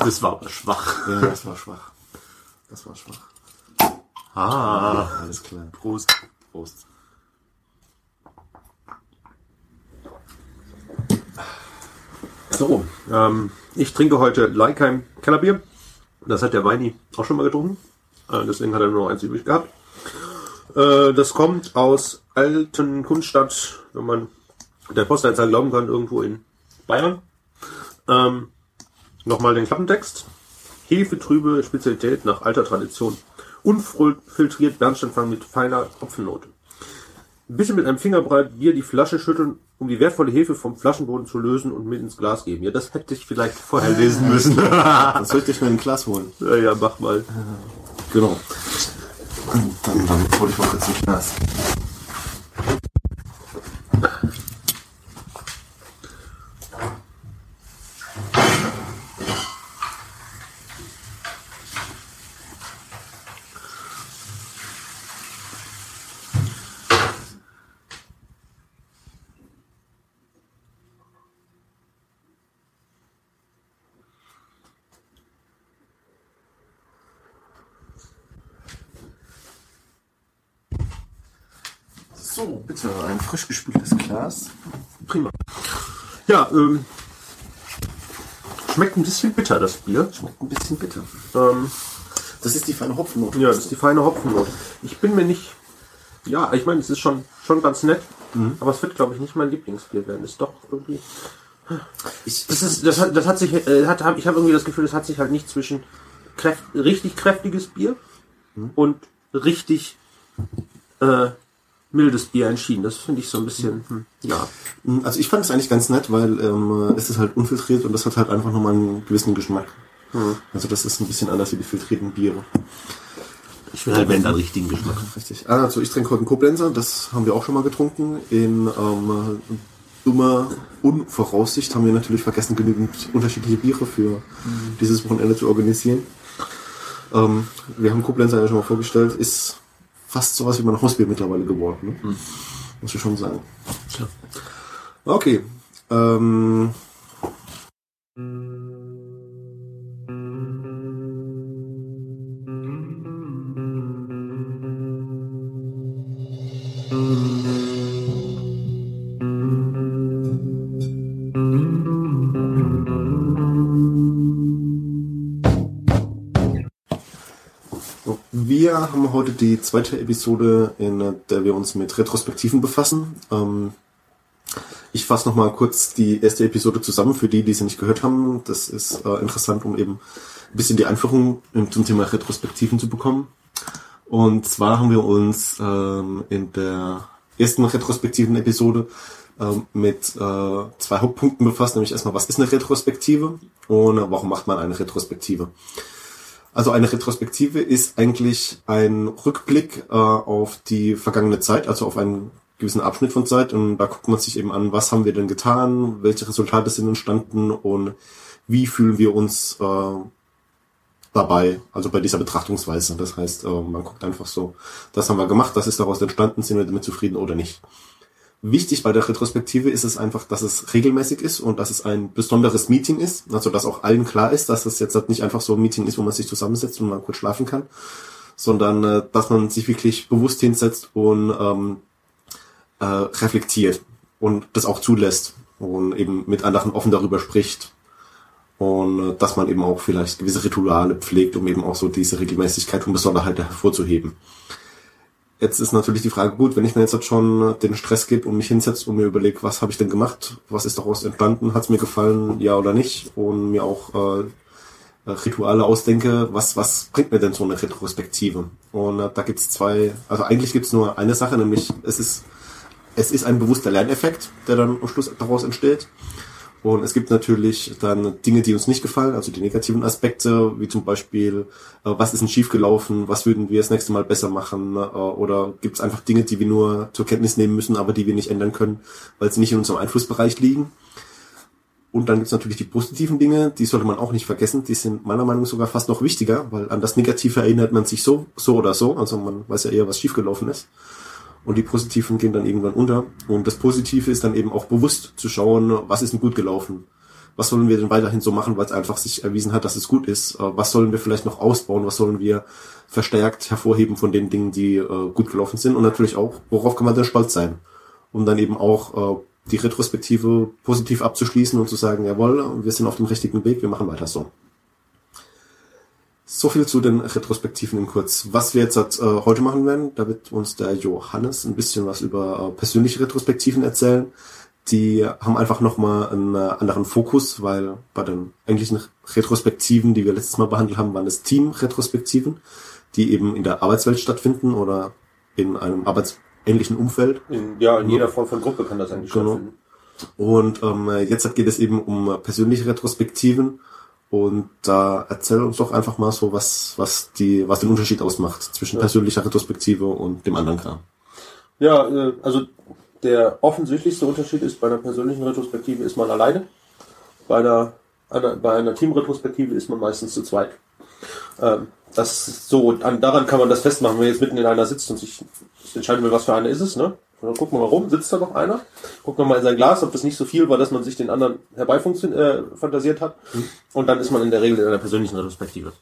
Das war aber schwach. Ja, das war schwach. Das war schwach. Ah, Alles klar. Prost. Prost. So, ähm, ich trinke heute Leikheim Kellerbier. Das hat der Weini auch schon mal getrunken. Äh, deswegen hat er nur noch eins übrig gehabt. Äh, das kommt aus Alten Kunststadt, wenn man der Postleitzahl glauben kann, irgendwo in Bayern. Ähm, Nochmal den Klappentext. Hefetrübe Spezialität nach alter Tradition. Unfiltriert Bernsteinfang mit feiner Hopfennote. Ein bisschen mit einem Fingerbreit Bier die Flasche schütteln, um die wertvolle Hefe vom Flaschenboden zu lösen und mit ins Glas geben. Ja, das hätte ich vielleicht vorher lesen müssen. Dann soll ich schnell ein Glas holen. ja, ja, mach mal. Genau. Dann, dann hol ich mal kurz ein Glas. So, bitte ein frisch gespültes Glas. Prima. Ja, ähm, schmeckt ein bisschen bitter, das Bier. Schmeckt ein bisschen bitter. Ähm, Das ist die feine Hopfennote. ja, das ist die feine Hopfennote. Ich bin mir nicht, ja, ich meine, es ist schon, schon ganz nett, aber es wird, glaube ich, nicht mein Lieblingsbier werden. Ist doch irgendwie, Ich, das ist, das hat, das hat sich, äh, hat, hab, ich habe irgendwie das Gefühl, das hat sich halt nicht zwischen kräft, richtig kräftiges Bier und richtig, äh, mildes Bier entschieden. Das finde ich so ein bisschen, hm, ja. also ich fand es eigentlich ganz nett, weil ähm, es ist halt unfiltriert und das hat halt einfach nochmal einen gewissen Geschmack. Also das ist ein bisschen anders wie die filtrierten Biere. Ich will halt, wenn dann richtigen Geschmack. Richtig. Also ich trinke heute einen Koblenzer, das haben wir auch schon mal getrunken. In ähm, dummer Unvoraussicht haben wir natürlich vergessen, genügend unterschiedliche Biere für dieses Wochenende zu organisieren. Ähm, wir haben Koblenzer ja schon mal vorgestellt, ist fast sowas wie mein Hausbier mittlerweile geworden. Ne? Muss ich schon sagen. Tja. Okay. Ähm, heute die zweite Episode, in der wir uns mit Retrospektiven befassen. Ähm, ich fasse nochmal kurz die erste Episode zusammen für die, die sie nicht gehört haben. Das ist äh, interessant, um eben ein bisschen die Einführung zum Thema Retrospektiven zu bekommen. Und zwar haben wir uns ähm, in der ersten retrospektiven Episode ähm, mit äh, zwei Hauptpunkten befasst, nämlich erstmal, was ist eine Retrospektive und äh, warum macht man eine Retrospektive? Also eine Retrospektive ist eigentlich ein Rückblick äh, auf die vergangene Zeit, also auf einen gewissen Abschnitt von Zeit und da guckt man sich eben an, was haben wir denn getan, welche Resultate sind entstanden und wie fühlen wir uns äh, dabei, also bei dieser Betrachtungsweise. Das heißt, äh, man guckt einfach so, das haben wir gemacht, das ist daraus entstanden, sind wir damit zufrieden oder nicht. Wichtig bei der Retrospektive ist es einfach, dass es regelmäßig ist und dass es ein besonderes Meeting ist. Also, dass auch allen klar ist, dass es jetzt halt nicht einfach so ein Meeting ist, wo man sich zusammensetzt und mal kurz schlafen kann, sondern äh, dass man sich wirklich bewusst hinsetzt und ähm, äh, reflektiert und das auch zulässt und eben mit anderen offen darüber spricht. Und äh, dass man eben auch vielleicht gewisse Rituale pflegt, um eben auch so diese Regelmäßigkeit und Besonderheit hervorzuheben. Jetzt ist natürlich die Frage, gut, wenn ich mir jetzt schon den Stress gebe und mich hinsetze und mir überlege, was habe ich denn gemacht, was ist daraus entstanden, hat es mir gefallen, ja oder nicht, und mir auch äh, Rituale ausdenke, was, was bringt mir denn so eine Retrospektive? Und äh, da gibt's zwei, also eigentlich gibt's nur eine Sache, nämlich es ist, es ist ein bewusster Lerneffekt, der dann am Schluss daraus entsteht. Und es gibt natürlich dann Dinge, die uns nicht gefallen, also die negativen Aspekte, wie zum Beispiel, äh, was ist denn schiefgelaufen, was würden wir das nächste Mal besser machen, äh, oder gibt es einfach Dinge, die wir nur zur Kenntnis nehmen müssen, aber die wir nicht ändern können, weil sie nicht in unserem Einflussbereich liegen. Und dann gibt es natürlich die positiven Dinge, die sollte man auch nicht vergessen, die sind meiner Meinung nach sogar fast noch wichtiger, weil an das Negative erinnert man sich so, so oder so, also man weiß ja eher, was schiefgelaufen ist und die positiven gehen dann irgendwann unter. Und das Positive ist dann eben auch bewusst zu schauen, was ist denn gut gelaufen. was sollen wir denn weiterhin so machen, weil es einfach sich erwiesen hat, dass es gut ist? Äh, was sollen wir vielleicht noch ausbauen? Was sollen wir verstärkt hervorheben von den Dingen, die äh, gut gelaufen sind? Und natürlich auch, worauf kann man denn stolz sein? Um dann eben auch äh, die Retrospektive positiv abzuschließen und zu sagen, jawohl, wir sind auf dem richtigen Weg, wir machen weiter so. So viel zu den Retrospektiven in kurz. Was wir jetzt äh, heute machen werden, da wird uns der Johannes ein bisschen was über äh, persönliche Retrospektiven erzählen. Die haben einfach nochmal einen äh, anderen Fokus, weil bei den eigentlichen Retrospektiven, die wir letztes Mal behandelt haben, waren es Team-Retrospektiven, die eben in der Arbeitswelt stattfinden oder in einem arbeitsähnlichen Umfeld. In, ja, in jeder Form von Gruppe kann das eigentlich genau. stattfinden. Und ähm, jetzt geht es eben um persönliche Retrospektiven und da erzähl uns doch einfach mal so, was, was die, was den Unterschied ausmacht zwischen ja. persönlicher Retrospektive und dem anderen Kram. Ja, äh, also der offensichtlichste Unterschied ist, bei einer persönlichen Retrospektive ist man alleine. Bei einer, einer bei einer Teamretrospektive ist man meistens zu zweit. Ähm, das so, an, daran kann man das festmachen, wenn man jetzt mitten in einer sitzt und sich entscheiden will, was für eine ist es, ne? Und dann gucken wir mal rum, sitzt da noch einer, guckt noch mal in sein Glas, ob das nicht so viel war, dass man sich den anderen herbeifantasiert äh, hat. Mhm. Und dann ist man in der Regel in einer persönlichen Retrospektive.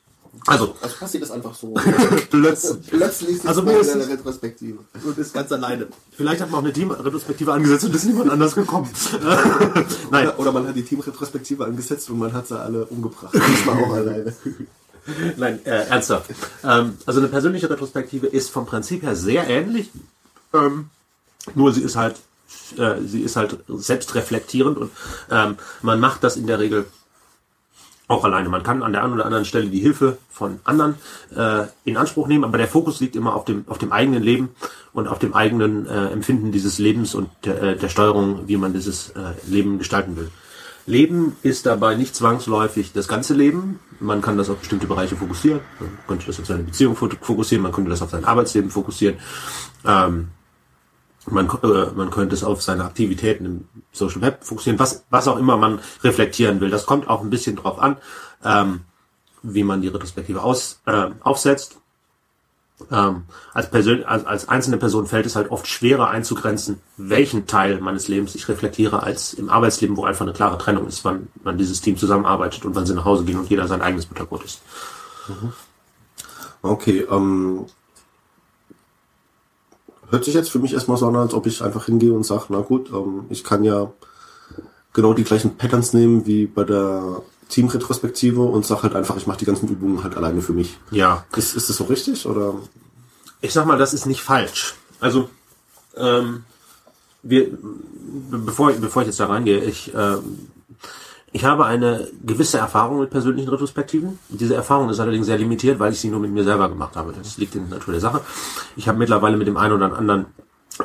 Also, also passiert das einfach so. plötzlich. plötzlich also mir ist eine Retrospektive. Und ist ganz alleine. Vielleicht hat man auch eine Team-Retrospektive angesetzt und ist niemand anders gekommen. Nein. Oder, oder, man hat die Team-Retrospektive angesetzt und man hat sie alle umgebracht. War auch alleine. Nein, äh, ernsthaft. Ähm, also eine persönliche Retrospektive ist vom Prinzip her sehr ähnlich. Ähm, nur sie ist halt, äh, sie ist halt selbstreflektierend und ähm, man macht das in der Regel auch alleine. Man kann an der einen oder anderen Stelle die Hilfe von anderen äh, in Anspruch nehmen, aber der Fokus liegt immer auf dem, auf dem eigenen Leben und auf dem eigenen äh, Empfinden dieses Lebens und der, äh, der Steuerung, wie man dieses äh, Leben gestalten will. Leben ist dabei nicht zwangsläufig das ganze Leben. Man kann das auf bestimmte Bereiche fokussieren. Man könnte das auf seine Beziehung fokussieren, man könnte das auf sein Arbeitsleben fokussieren. Ähm, man, äh, man könnte es auf seine Aktivitäten im Social Web fokussieren, was, was auch immer man reflektieren will. Das kommt auch ein bisschen drauf an, ähm, wie man die Retrospektive aus, äh, aufsetzt. Ähm, als, Persön als, als einzelne Person fällt es halt oft schwerer einzugrenzen, welchen Teil meines Lebens ich reflektiere, als im Arbeitsleben, wo einfach eine klare Trennung ist, wann, wann dieses Team zusammenarbeitet und wann sie nach Hause gehen und jeder sein eigenes Butterbrot ist. Mhm. Okay, ähm, hört sich jetzt für mich erstmal so an, als ob ich einfach hingehe und sage, na gut, ähm, ich kann ja genau die gleichen Patterns nehmen wie bei der Teamretrospektive und sage halt einfach, ich mache die ganzen Übungen halt alleine für mich. Ja. Ist, ist das so richtig oder? Ich sag mal, das ist nicht falsch. Also ähm, wir, bevor, bevor ich jetzt da reingehe, ich ähm, ich habe eine gewisse Erfahrung mit persönlichen Retrospektiven. Diese Erfahrung ist allerdings sehr limitiert, weil ich sie nur mit mir selber gemacht habe. Das liegt in der Natur der Sache. Ich habe mittlerweile mit dem einen oder anderen,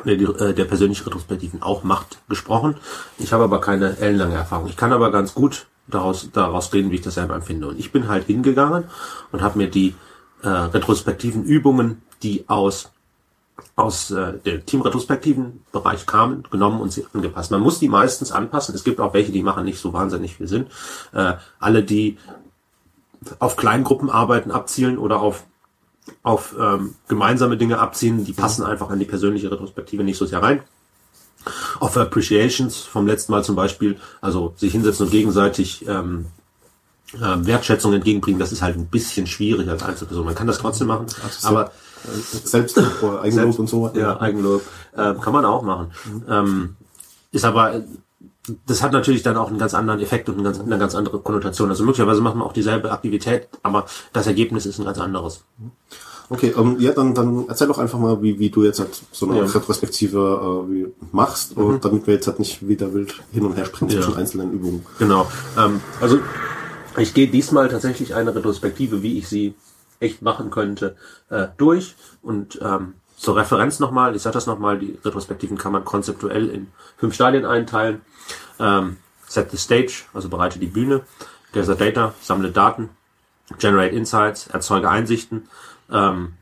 der, äh, der persönliche Retrospektiven auch macht, gesprochen. Ich habe aber keine ellenlange Erfahrung. Ich kann aber ganz gut daraus, daraus reden, wie ich das selber empfinde. Und ich bin halt hingegangen und habe mir die äh, retrospektiven Übungen, die aus aus äh, der teamretrospektiven Bereich kamen, genommen und sie angepasst. Man muss die meistens anpassen. Es gibt auch welche, die machen nicht so wahnsinnig viel Sinn. Äh, alle, die auf Kleingruppenarbeiten abzielen oder auf auf ähm, gemeinsame Dinge abziehen, die passen einfach an die persönliche Retrospektive nicht so sehr rein. Auf Appreciations vom letzten Mal zum Beispiel, also sich hinsetzen und gegenseitig ähm, äh, Wertschätzung entgegenbringen, das ist halt ein bisschen schwierig als Einzelperson. Man kann das trotzdem machen, aber Selbstlob oder Eigenlob und so. Ja, Eigenlob. Äh, kann man auch machen. Mhm. Ähm, ist aber, das hat natürlich dann auch einen ganz anderen Effekt und eine ganz, eine ganz andere Konnotation. Also möglicherweise macht man auch dieselbe Aktivität, aber das Ergebnis ist ein ganz anderes. Okay, ähm, ja, dann, dann erzähl doch einfach mal, wie, wie du jetzt halt so eine ja. Retrospektive äh, machst, mhm. und damit wir jetzt halt nicht wieder wild hin und her springen ja. zwischen einzelnen Übungen. Genau. Ähm, also ich gehe diesmal tatsächlich eine Retrospektive, wie ich sie echt machen könnte, äh, durch. Und ähm, zur Referenz nochmal, ich sage das nochmal, die Retrospektiven kann man konzeptuell in fünf Stadien einteilen. Ähm, set the stage, also bereite die Bühne, gather data, sammle Daten, generate insights, erzeuge Einsichten, ähm,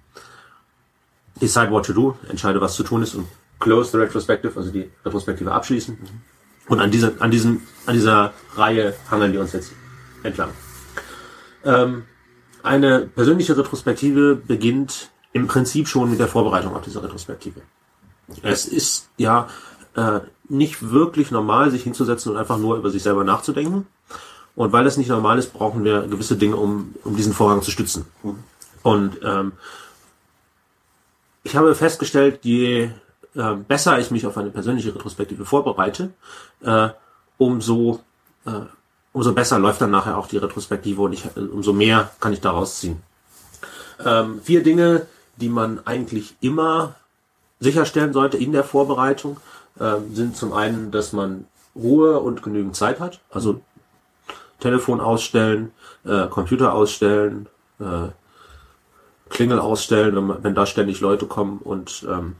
decide what to do, entscheide was zu tun ist und close the retrospective, also die Retrospektive abschließen. Und an dieser, an diesem, an dieser Reihe hangeln wir uns jetzt entlang. Ähm, eine persönliche Retrospektive beginnt im Prinzip schon mit der Vorbereitung auf diese Retrospektive. Es ist ja, äh, nicht wirklich normal, sich hinzusetzen und einfach nur über sich selber nachzudenken. Und weil das nicht normal ist, brauchen wir gewisse Dinge, um, um diesen Vorgang zu stützen. Und ähm, ich habe festgestellt, je äh, besser ich mich auf eine persönliche Retrospektive vorbereite, äh, umso, äh, umso besser läuft dann nachher auch die Retrospektive und ich, umso mehr kann ich daraus ziehen. Ähm, vier Dinge, die man eigentlich immer sicherstellen sollte in der Vorbereitung, äh, sind zum einen, dass man Ruhe und genügend Zeit hat. Also Telefon ausstellen, äh, Computer ausstellen, äh, Klingel ausstellen, wenn, wenn da ständig Leute kommen und ähm,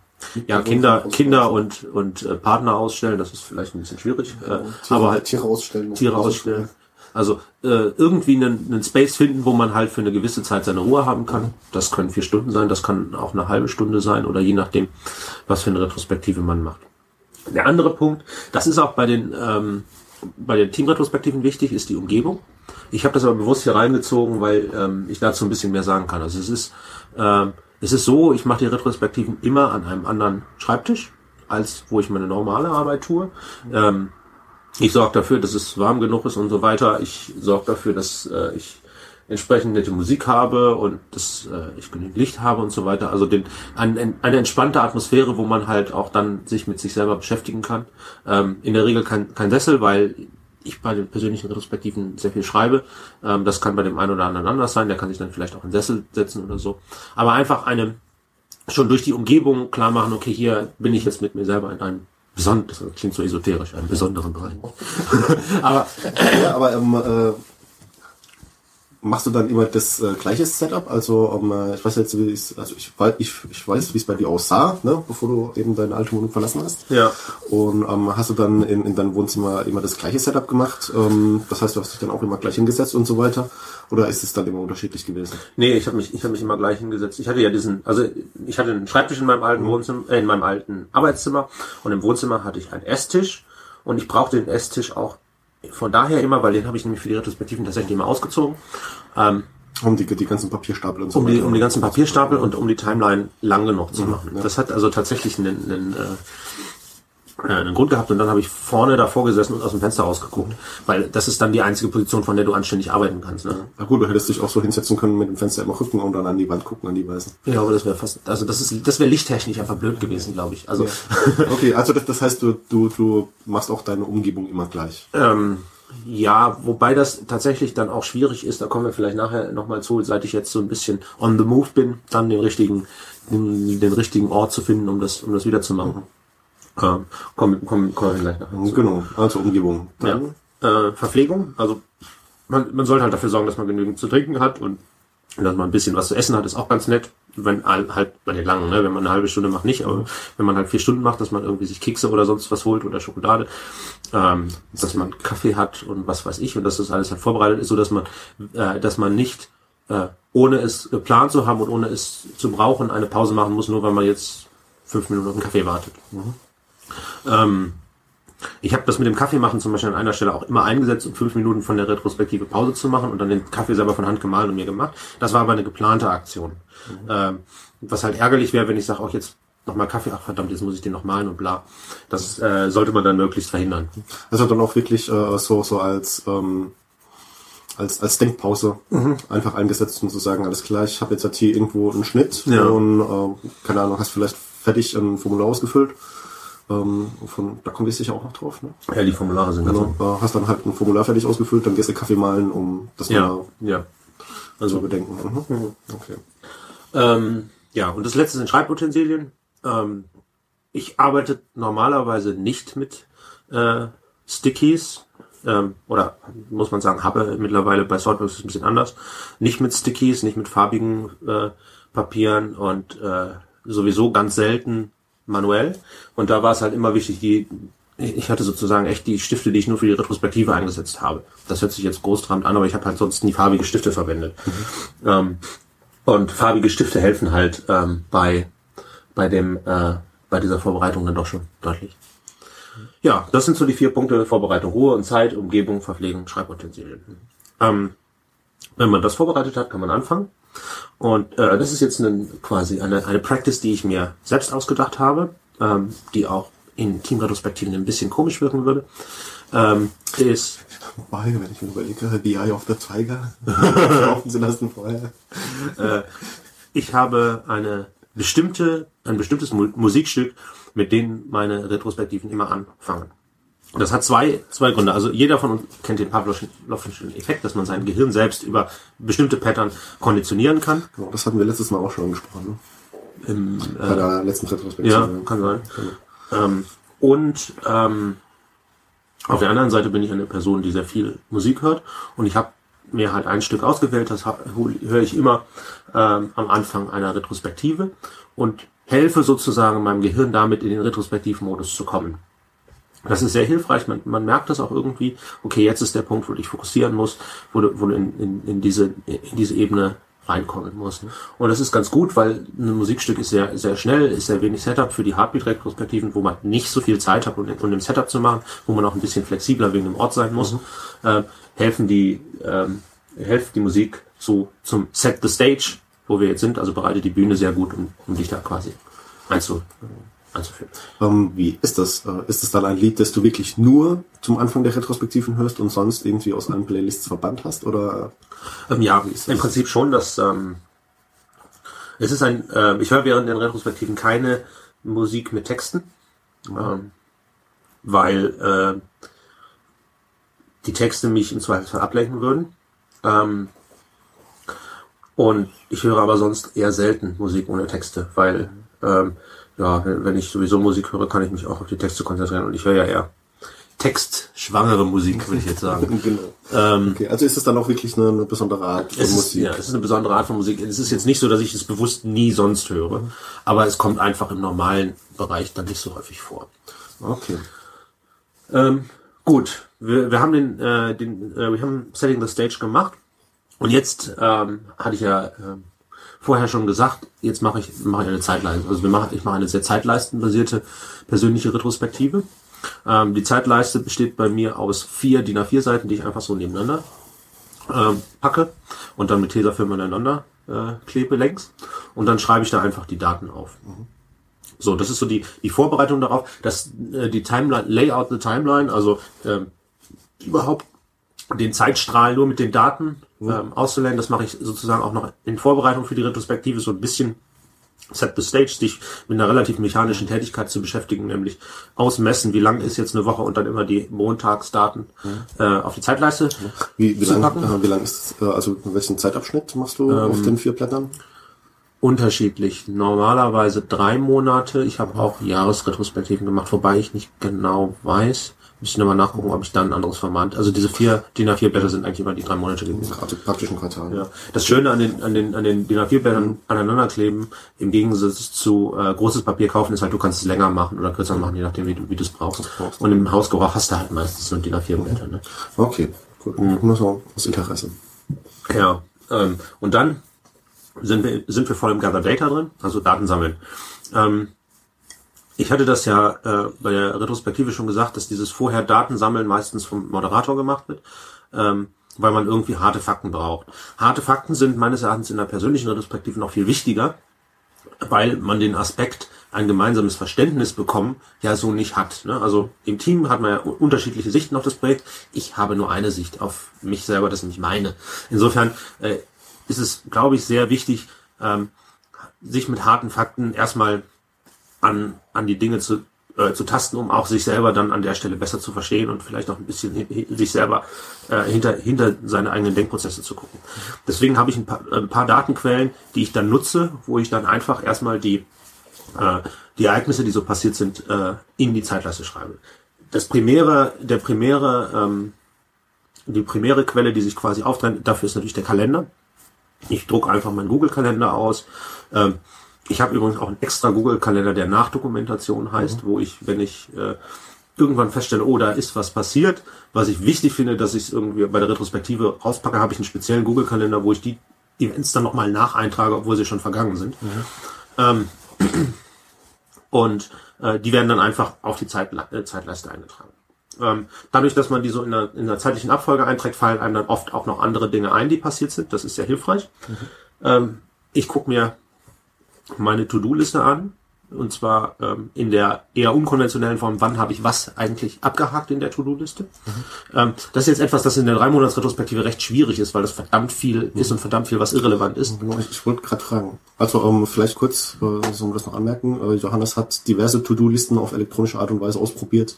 ja, Kinder, Kinder und, und äh, Partner ausstellen, das ist vielleicht ein bisschen schwierig. Äh, Tiere, aber halt Tiere ausstellen. Tiere ausstellen. Also äh, irgendwie einen, einen Space finden, wo man halt für eine gewisse Zeit seine Ruhe haben kann. Das können vier Stunden sein, das kann auch eine halbe Stunde sein oder je nachdem, was für eine Retrospektive man macht. Der andere Punkt, das ist auch bei den ähm, bei den Teamretrospektiven wichtig, ist die Umgebung. Ich habe das aber bewusst hier reingezogen, weil ähm, ich dazu ein bisschen mehr sagen kann. Also es ist ähm, es ist so, ich mache die Retrospektiven immer an einem anderen Schreibtisch, als wo ich meine normale Arbeit tue. Ähm, ich sorge dafür, dass es warm genug ist und so weiter. Ich sorge dafür, dass äh, ich entsprechend nette Musik habe und dass äh, ich genügend Licht habe und so weiter. Also den, ein, eine entspannte Atmosphäre, wo man halt auch dann sich mit sich selber beschäftigen kann. Ähm, in der Regel kein, kein Sessel, weil ich bei den persönlichen Retrospektiven sehr viel schreibe. Ähm, das kann bei dem einen oder anderen anders sein. Der kann sich dann vielleicht auch in Sessel setzen oder so. Aber einfach eine schon durch die Umgebung klar machen, okay, hier bin ich jetzt mit mir selber in einem besonderen, klingt so esoterisch, einem besonderen Bereich. aber ja, aber ähm, äh, machst du dann immer das äh, gleiche Setup? Also um, äh, ich weiß jetzt, wie es, also ich, weiß, ich, ich weiß, wie es bei dir aussah, ne, bevor du eben deine alte Wohnung verlassen hast. Ja. Und ähm, hast du dann in, in deinem Wohnzimmer immer das gleiche Setup gemacht? Ähm, das heißt, du hast dich dann auch immer gleich hingesetzt und so weiter? Oder ist es dann immer unterschiedlich gewesen? Nee, ich habe mich, ich habe mich immer gleich hingesetzt. Ich hatte ja diesen, also ich hatte einen Schreibtisch in meinem alten Wohnzimmer, äh, in meinem alten Arbeitszimmer und im Wohnzimmer hatte ich einen Esstisch und ich brauchte den Esstisch auch von daher immer, weil den habe ich nämlich für die Retrospektiven tatsächlich immer ausgezogen. Ähm, um die, die ganzen Papierstapel und so um die, um die ganzen Papierstapel und um die Timeline lang genug zu machen. Ja. Das hat also tatsächlich einen, einen, äh, einen Grund gehabt und dann habe ich vorne davor gesessen und aus dem Fenster rausgeguckt, weil das ist dann die einzige Position, von der du anständig arbeiten kannst. Ne? Na gut, du hättest dich auch so hinsetzen können mit dem Fenster immer rücken und dann an die Wand gucken, an die Weißen. Ja, aber das wäre fast, also das ist, das wäre lichttechnisch einfach blöd gewesen, glaube ich. Also ja. okay, also das, das heißt, du, du, du machst auch deine Umgebung immer gleich. Ähm, ja, wobei das tatsächlich dann auch schwierig ist, da kommen wir vielleicht nachher nochmal zu, seit ich jetzt so ein bisschen on the move bin, dann den richtigen, den, den richtigen Ort zu finden, um das, um das wieder zu machen. Mhm. Ähm, kommen, kommen, kommen wir gleich nachher. Genau, also Umgebung. Dann, ja. äh, Verpflegung, also man, man sollte halt dafür sorgen, dass man genügend zu trinken hat und dass man ein bisschen was zu essen hat, ist auch ganz nett. Wenn halt bei den langen, ne? wenn man eine halbe Stunde macht, nicht, aber wenn man halt vier Stunden macht, dass man irgendwie sich Kekse oder sonst was holt oder Schokolade, ähm, dass man Kaffee hat und was weiß ich und dass das alles halt vorbereitet ist, so dass man, äh, dass man nicht äh, ohne es geplant zu haben und ohne es zu brauchen eine Pause machen muss, nur weil man jetzt fünf Minuten auf den Kaffee wartet. Mhm. Ähm, ich habe das mit dem Kaffee machen zum Beispiel an einer Stelle auch immer eingesetzt, um fünf Minuten von der Retrospektive Pause zu machen und dann den Kaffee selber von Hand gemahlen und mir gemacht. Das war aber eine geplante Aktion. Mhm. Ähm, was halt ärgerlich wäre, wenn ich sage, auch jetzt nochmal Kaffee, ach verdammt, jetzt muss ich den noch malen und bla. Das äh, sollte man dann möglichst verhindern. Also dann auch wirklich äh, so, so als, ähm, als, als Denkpause mhm. einfach eingesetzt, um zu sagen, alles klar, ich habe jetzt halt hier irgendwo einen Schnitt ja. und äh, keine Ahnung, hast vielleicht fertig ein Formular ausgefüllt ähm, von, da kommen wir sicher auch noch drauf. Ne? Ja, die Formulare sind genau. Äh, hast dann halt ein Formular fertig ausgefüllt, dann gehst du Kaffee malen, um das ja, mal ja. Also, zu bedenken. Mhm. Okay. Ähm, ja, und das letzte sind Schreibutensilien. Ähm, ich arbeite normalerweise nicht mit äh, Stickies. Ähm, oder muss man sagen, habe mittlerweile bei Swordworks ist ein bisschen anders. Nicht mit Stickies, nicht mit farbigen äh, Papieren und äh, sowieso ganz selten manuell. Und da war es halt immer wichtig, die, ich hatte sozusagen echt die Stifte, die ich nur für die Retrospektive eingesetzt habe. Das hört sich jetzt großtrabend an, aber ich habe halt sonst nie farbige Stifte verwendet. Mhm. Ähm, und farbige Stifte helfen halt ähm, bei, bei dem, äh, bei dieser Vorbereitung dann doch schon deutlich. Ja, das sind so die vier Punkte Vorbereitung. Ruhe und Zeit, Umgebung, Verpflegung, Schreibutensilien. Ähm, wenn man das vorbereitet hat, kann man anfangen. Und äh, das ist jetzt eine, quasi eine, eine Practice, die ich mir selbst ausgedacht habe, ähm, die auch in Teamretrospektiven ein bisschen komisch wirken würde, ähm, ist Wobei, wenn ich mir überlege, The Eye of the Tiger, laufen sie lassen vorher. äh, ich habe eine bestimmte, ein bestimmtes Mu Musikstück, mit dem meine Retrospektiven immer anfangen. Das hat zwei, zwei Gründe. Also jeder von uns kennt den Pavlovschen Effekt, dass man sein Gehirn selbst über bestimmte Pattern konditionieren kann. Genau, das hatten wir letztes Mal auch schon angesprochen. Ne? Im, Bei äh, der letzten Retrospektive. ja, kann sein. Ähm, und ähm, auf der anderen Seite bin ich eine Person, die sehr viel Musik hört und ich habe mir halt ein Stück ausgewählt, das höre ich immer ähm, am Anfang einer Retrospektive und helfe sozusagen meinem Gehirn damit in den Retrospektivmodus zu kommen. Das ist sehr hilfreich, man, man merkt das auch irgendwie, okay, jetzt ist der Punkt, wo du dich fokussieren musst, wo du, wo du in, in, in, diese, in diese Ebene reinkommen musst. Und das ist ganz gut, weil ein Musikstück ist sehr, sehr schnell, ist sehr wenig Setup für die Heartbeat-Retrospektiven, wo man nicht so viel Zeit hat, um, um im Setup zu machen, wo man auch ein bisschen flexibler wegen dem Ort sein muss, äh, helfen die, ähm, hilft die Musik so zum Set the Stage, wo wir jetzt sind, also bereitet die Bühne sehr gut, um, um dich da quasi einzu, einzuführen. Ähm, wie ist das? Äh, ist es dann ein Lied, das du wirklich nur zum Anfang der Retrospektiven hörst und sonst irgendwie aus allen Playlists verbannt hast? Oder Ähm, ja, im das? Prinzip schon, dass ähm, es ist ein, ähm, ich höre während den Retrospektiven keine Musik mit Texten, ähm, weil äh, die Texte mich im Zweifelsfall ablenken würden. Ähm, und ich höre aber sonst eher selten Musik ohne Texte, weil ähm, ja, wenn ich sowieso Musik höre, kann ich mich auch auf die Texte konzentrieren und ich höre ja eher textschwangere Musik, würde ich jetzt sagen. genau. ähm, Okay, also ist es dann auch wirklich eine, eine besondere Art von ist, Musik? ja, es ist eine besondere Art von Musik. Es ist jetzt nicht so, dass ich es bewusst nie sonst höre, aber es kommt einfach im normalen Bereich dann nicht so häufig vor. Okay. Ähm, gut, wir, wir haben den, äh, den äh, wir haben Setting the Stage gemacht und jetzt ähm, hatte ich ja ähm, vorher schon gesagt, jetzt mache ich mache ich eine Zeitleiste. Also wir machen, ich mache eine sehr zeitleistenbasierte persönliche Retrospektive. Ähm, die Zeitleiste besteht bei mir aus vier DIN A4 Seiten, die ich einfach so nebeneinander ähm, packe und dann mit Tesafilm aneinander äh, klebe längs und dann schreibe ich da einfach die Daten auf. So, das ist so die, die Vorbereitung darauf, dass äh, die Timeline, Layout the Timeline, also ähm, überhaupt den Zeitstrahl nur mit den Daten ähm, auszulegen, das mache ich sozusagen auch noch in Vorbereitung für die Retrospektive so ein bisschen Set the Stage, sich mit einer relativ mechanischen Tätigkeit zu beschäftigen, nämlich ausmessen, wie lang ist jetzt eine Woche und dann immer die Montagsdaten äh, auf die Zeitleiste Wie, wie zu lang, packen. äh, wie lang ist es, äh, also welchen Zeitabschnitt machst du Ähm, auf den vier Blättern? unterschiedlich. Normalerweise drei Monate. Ich habe auch Jahresretrospektiven gemacht, wobei ich nicht genau weiß. Müsste ich nochmal nachgucken, ob ich dann ein anderes Format. Also diese vier DIN A4 Blätter sind eigentlich immer die drei Monate gewesen. Also praktisch ein Quartal. Ja. Das Schöne an den, an den, an den DIN A4 Blättern aneinander kleben, im Gegensatz zu äh, großes Papier kaufen, ist halt, du kannst es länger machen oder kürzer machen, je nachdem, wie du, wie du es brauchst. brauchst. Und im Hausgebrauch hast du halt meistens nur DIN A4 Blätter. Ne? Okay, gut. Nur so aus Interesse. Ja, ähm, und dann sind wir, sind wir voll im Gather Data drin, also Daten sammeln. Ähm, ich hatte das ja äh, bei der Retrospektive schon gesagt, dass dieses vorher Daten sammeln meistens vom Moderator gemacht wird, ähm, weil man irgendwie harte Fakten braucht. Harte Fakten sind meines Erachtens in der persönlichen Retrospektive noch viel wichtiger, weil man den Aspekt ein gemeinsames Verständnis bekommen ja so nicht hat. Ne? Also im Team hat man ja unterschiedliche Sichten auf das Projekt. Ich habe nur eine Sicht auf mich selber, das ist nämlich meine. Insofern äh, ist es, glaube ich, sehr wichtig, ähm, sich mit harten Fakten erstmal an, an die Dinge zu, äh, zu tasten, um auch sich selber dann an der Stelle besser zu verstehen und vielleicht auch ein bisschen sich selber äh, hinter, hinter seine eigenen Denkprozesse zu gucken. Deswegen habe ich ein paar, ein paar Datenquellen, die ich dann nutze, wo ich dann einfach erstmal die, äh, die Ereignisse, die so passiert sind, äh, in die Zeitleiste schreibe. Das primäre, der primäre, ähm, die primäre Quelle, die sich quasi auftrennt, dafür ist natürlich der Kalender. Ich drucke einfach meinen Google-Kalender aus. Ähm, ich habe übrigens auch einen extra Google-Kalender, der Nachdokumentation heißt, wo ich, wenn ich äh, irgendwann feststelle, oh, da ist was passiert, was ich wichtig finde, dass ich es irgendwie bei der Retrospektive rauspacke, habe ich einen speziellen Google-Kalender, wo ich die Events dann nochmal nacheintrage, obwohl sie schon vergangen sind. Ähm, und äh, die werden dann einfach auf die Zeitle äh, Zeitleiste eingetragen. Ähm, dadurch, dass man die so in der, in der zeitlichen Abfolge einträgt, fallen einem dann oft auch noch andere Dinge ein, die passiert sind. Das ist sehr hilfreich. Ähm, ich gucke mir meine To-Do-Liste an Und zwar ähm, in der eher unkonventionellen Form, wann habe ich was eigentlich abgehakt in der To-Do-Liste. Mhm. Ähm, das ist jetzt etwas, das in der drei Monats Retrospektive recht schwierig ist, weil das verdammt viel mhm. ist und verdammt viel, was irrelevant ist. Genau, ich, ich wollte gerade fragen. Also ähm, vielleicht kurz, äh, sollen wir das noch anmerken, äh, Johannes hat diverse To-Do-Listen auf elektronische Art und Weise ausprobiert.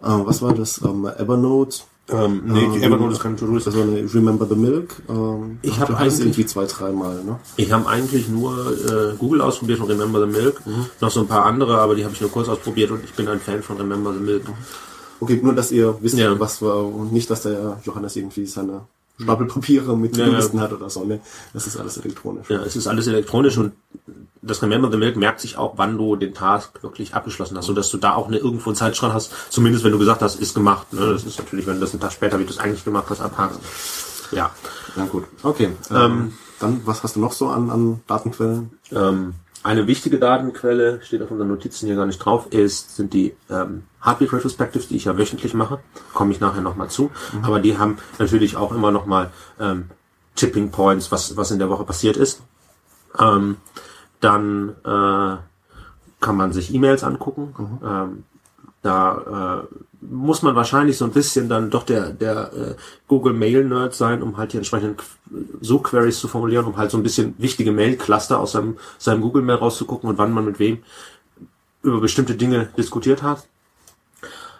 Äh, was war das? Ähm, Evernote, ähm, nee, ähm, Evernote ist keine To-Do-Liste. Also eine Remember the Milk. Ähm, ich habe eigentlich irgendwie zwei, dreimal. Ne? Ich habe eigentlich nur äh, Google ausprobiert und Remember the Milk. Mhm. Noch so ein paar andere, aber die habe ich nur kurz ausprobiert und ich bin ein Fan von Remember the Milk. Okay, nur dass ihr wisst, ja. was war und nicht, dass der Johannes irgendwie seine Stapel Papiere mit ja, Listen ja. hat oder so. Ne? Das ist alles elektronisch. Ja, es ist alles elektronisch und das Remember the Milk merkt sich auch, wann du den Task wirklich abgeschlossen hast, sodass du da auch eine, irgendwo einen Zeitstrahl hast, zumindest wenn du gesagt hast, ist gemacht. Ne? Das ist natürlich, wenn du das einen Tag später, wie du es eigentlich gemacht hast, abhakst. Ja. Na gut. Okay. Ähm, ähm, dann, was hast du noch so an, an Datenquellen? Ähm, eine wichtige Datenquelle, steht auf unseren Notizen hier gar nicht drauf, ist, sind die ähm, Heartbeat Retrospectives, die ich ja wöchentlich mache. Komme ich nachher nochmal zu. Mhm. Aber die haben natürlich auch immer nochmal ähm, Tipping Points, was, was in der Woche passiert ist. Ähm, dann äh, kann man sich E-Mails angucken. Mhm. Ähm, da äh, muss man wahrscheinlich so ein bisschen dann doch der, der äh, Google Mail Nerd sein, um halt die entsprechenden Suchqueries zu formulieren, um halt so ein bisschen wichtige Mail-Cluster aus seinem, seinem Google Mail rauszugucken und wann man mit wem über bestimmte Dinge diskutiert hat.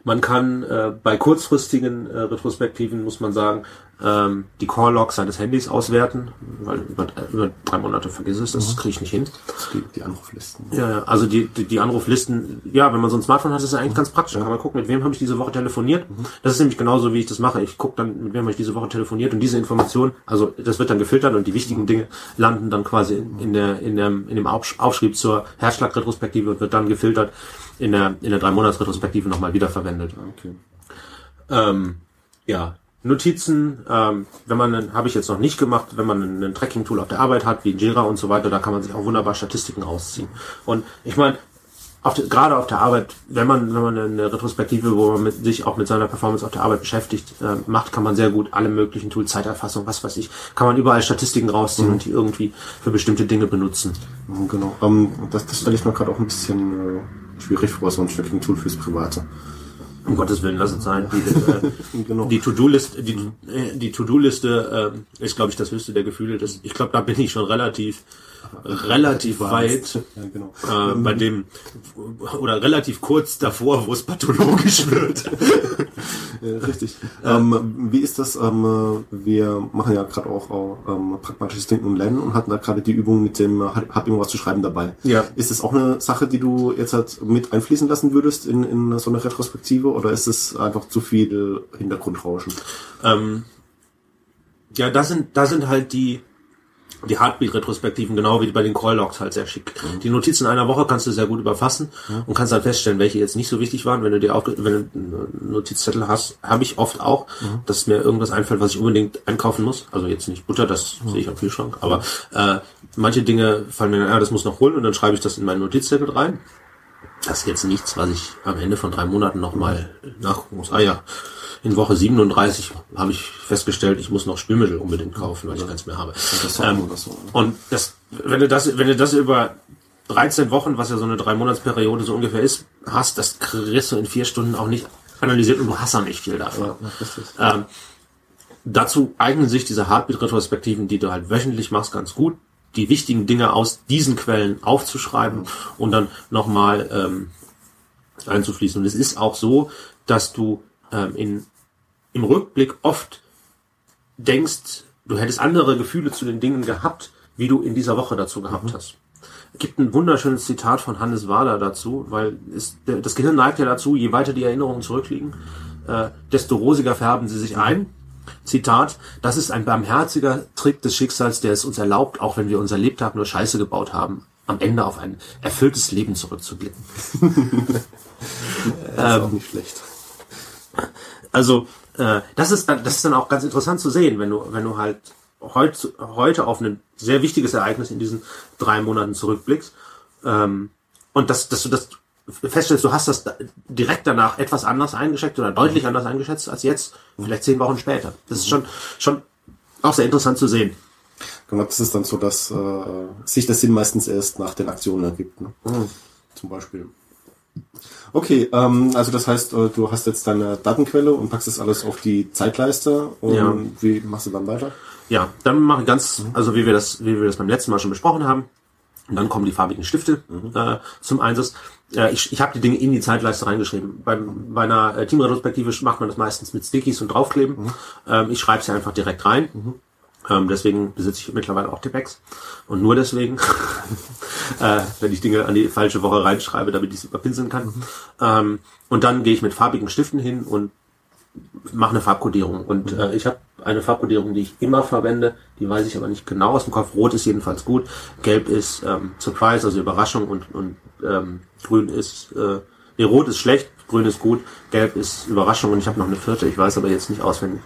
Man kann äh, bei kurzfristigen äh, Retrospektiven, muss man sagen, ähm, die Call-Logs seines Handys auswerten, weil über, über drei Monate vergiss es, das mhm. kriege ich nicht hin. Die, die Anruflisten. Ja, also die, die, die Anruflisten, ja, wenn man so ein Smartphone hat, ist das eigentlich mhm. ganz praktisch. Dann kann man gucken, mit wem habe ich diese Woche telefoniert. Mhm. Das ist nämlich genauso, wie ich das mache. Ich gucke dann, mit wem habe ich diese Woche telefoniert und diese Information, also das wird dann gefiltert und die wichtigen Dinge landen dann quasi in, in, der, in, dem, in dem Aufschrieb zur Herzschlagretrospektive und wird dann gefiltert in der, in der drei Monats Retrospektive nochmal wiederverwendet. Okay. Ähm, ja, Notizen, ähm, wenn man, habe ich jetzt noch nicht gemacht, wenn man ein, Tracking-Tool auf der Arbeit hat, wie Jira und so weiter, da kann man sich auch wunderbar Statistiken rausziehen. Und ich meine, auf die, gerade auf der Arbeit, wenn man, wenn man eine Retrospektive, wo man mit, sich auch mit seiner Performance auf der Arbeit beschäftigt, äh, macht, kann man sehr gut alle möglichen Tools, Zeiterfassung, was weiß ich, kann man überall Statistiken rausziehen mhm. und die irgendwie für bestimmte Dinge benutzen. Genau. Um, ähm, das, das stelle ich mir gerade auch ein bisschen äh, schwierig vor, so ein Tracking-Tool fürs Private. Um Gottes Willen, lass es sein. Die, äh, genau. die To-Do-Liste, die, äh, die To-Do-Liste äh, ist, glaube ich, das höchste der Gefühle. Das, ich glaube, da bin ich schon relativ relativ weit ja, genau. äh, bei dem oder relativ kurz davor, wo es pathologisch wird. ja, richtig. Ähm, wie ist das? Ähm, wir machen ja gerade auch, ähm, pragmatisches Denken und Lernen und hatten da gerade die Übung mit dem hab irgendwas zu schreiben dabei. Ja. Ist das auch eine Sache, die du jetzt halt mit einfließen lassen würdest in, in so eine Retrospektive oder ist es einfach zu viel Hintergrundrauschen? Ähm, ja, da sind da sind halt die die Heartbeat-Retrospektiven, genau wie bei den Call-Logs halt sehr schick. Mhm. Die Notizen einer Woche kannst du sehr gut überfassen mhm. und kannst dann feststellen, welche jetzt nicht so wichtig waren. Wenn du dir auch, wenn du einen Notizzettel hast, habe ich oft auch, mhm. dass mir irgendwas einfällt, was ich unbedingt einkaufen muss. Also jetzt nicht Butter, das mhm. sehe ich am Kühlschrank, aber äh, manche Dinge fallen mir, ja, das muss noch holen und dann schreibe ich das in meinen Notizzettel rein. Das ist jetzt nichts, was ich am Ende von drei Monaten nochmal nachgucken muss. Ah ja, in Woche 37 habe ich festgestellt, ich muss noch Spülmittel unbedingt kaufen, weil ich keins mehr habe. Ähm, so, und das, wenn du das, wenn du das über 13 Wochen, was ja so eine drei Monatsperiode so ungefähr ist, hast, das kriegst du in vier Stunden auch nicht analysiert und du hast auch nicht viel davon. Ja, ähm, dazu eignen sich diese Heartbeat-Retrospektiven, die du halt wöchentlich machst, ganz gut, die wichtigen Dinge aus diesen Quellen aufzuschreiben und dann nochmal ähm, einzufließen. Und es ist auch so, dass du ähm, in im Rückblick oft denkst, du hättest andere Gefühle zu den Dingen gehabt, wie du in dieser Woche dazu gehabt mhm. hast. Es gibt ein wunderschönes Zitat von Hannes Wahler dazu, weil es, das Gehirn neigt ja dazu, je weiter die Erinnerungen zurückliegen, äh, desto rosiger färben sie sich ein. Zitat, das ist ein barmherziger Trick des Schicksals, der es uns erlaubt, auch wenn wir unser Lebtag nur Scheiße gebaut haben, am Ende auf ein erfülltes Leben zurückzublicken. das ist auch nicht schlecht. Also äh, das ist dann, das ist dann auch ganz interessant zu sehen, wenn du, wenn du halt heut, heute auf ein sehr wichtiges Ereignis in diesen drei Monaten zurückblickst ähm, und dass, dass du das feststellst, du hast das direkt danach etwas anders eingeschätzt oder deutlich anders eingeschätzt als jetzt, vielleicht zehn Wochen später. Das ist schon, schon auch sehr interessant zu sehen. Genau, das ist dann so, dass äh, sich der Sinn meistens erst nach den Aktionen ergibt. Ne? Mhm. Zum Beispiel. Okay, ähm, also das heißt, äh, du hast jetzt deine Datenquelle und packst das alles auf die Zeitleiste und Ja. wie machst du dann weiter? Ja, dann mache ich ganz, also wie wir das, wie wir das beim letzten Mal schon besprochen haben. Und dann kommen die farbigen Stifte äh, zum Einsatz. Äh, ich ich habe die Dinge in die Zeitleiste reingeschrieben. Beim, bei einer äh, Teamretrospektive macht man das meistens mit Stickies und draufkleben. Ähm, ich schreibe sie einfach direkt rein. Ähm, deswegen besitze ich mittlerweile auch Tippex. Und nur deswegen, äh, wenn ich Dinge an die falsche Woche reinschreibe, damit ich sie überpinseln kann. Ähm, und dann gehe ich mit farbigen Stiften hin und mache eine Farbkodierung. Und äh, ich habe eine Farbkodierung, die ich immer verwende, die weiß ich aber nicht genau aus dem Kopf. Rot ist jedenfalls gut, Gelb ist ähm, Surprise, also Überraschung und, und ähm, Grün ist, äh, nee, Rot ist schlecht, Grün ist gut, Gelb ist Überraschung und ich habe noch eine vierte, ich weiß aber jetzt nicht auswendig.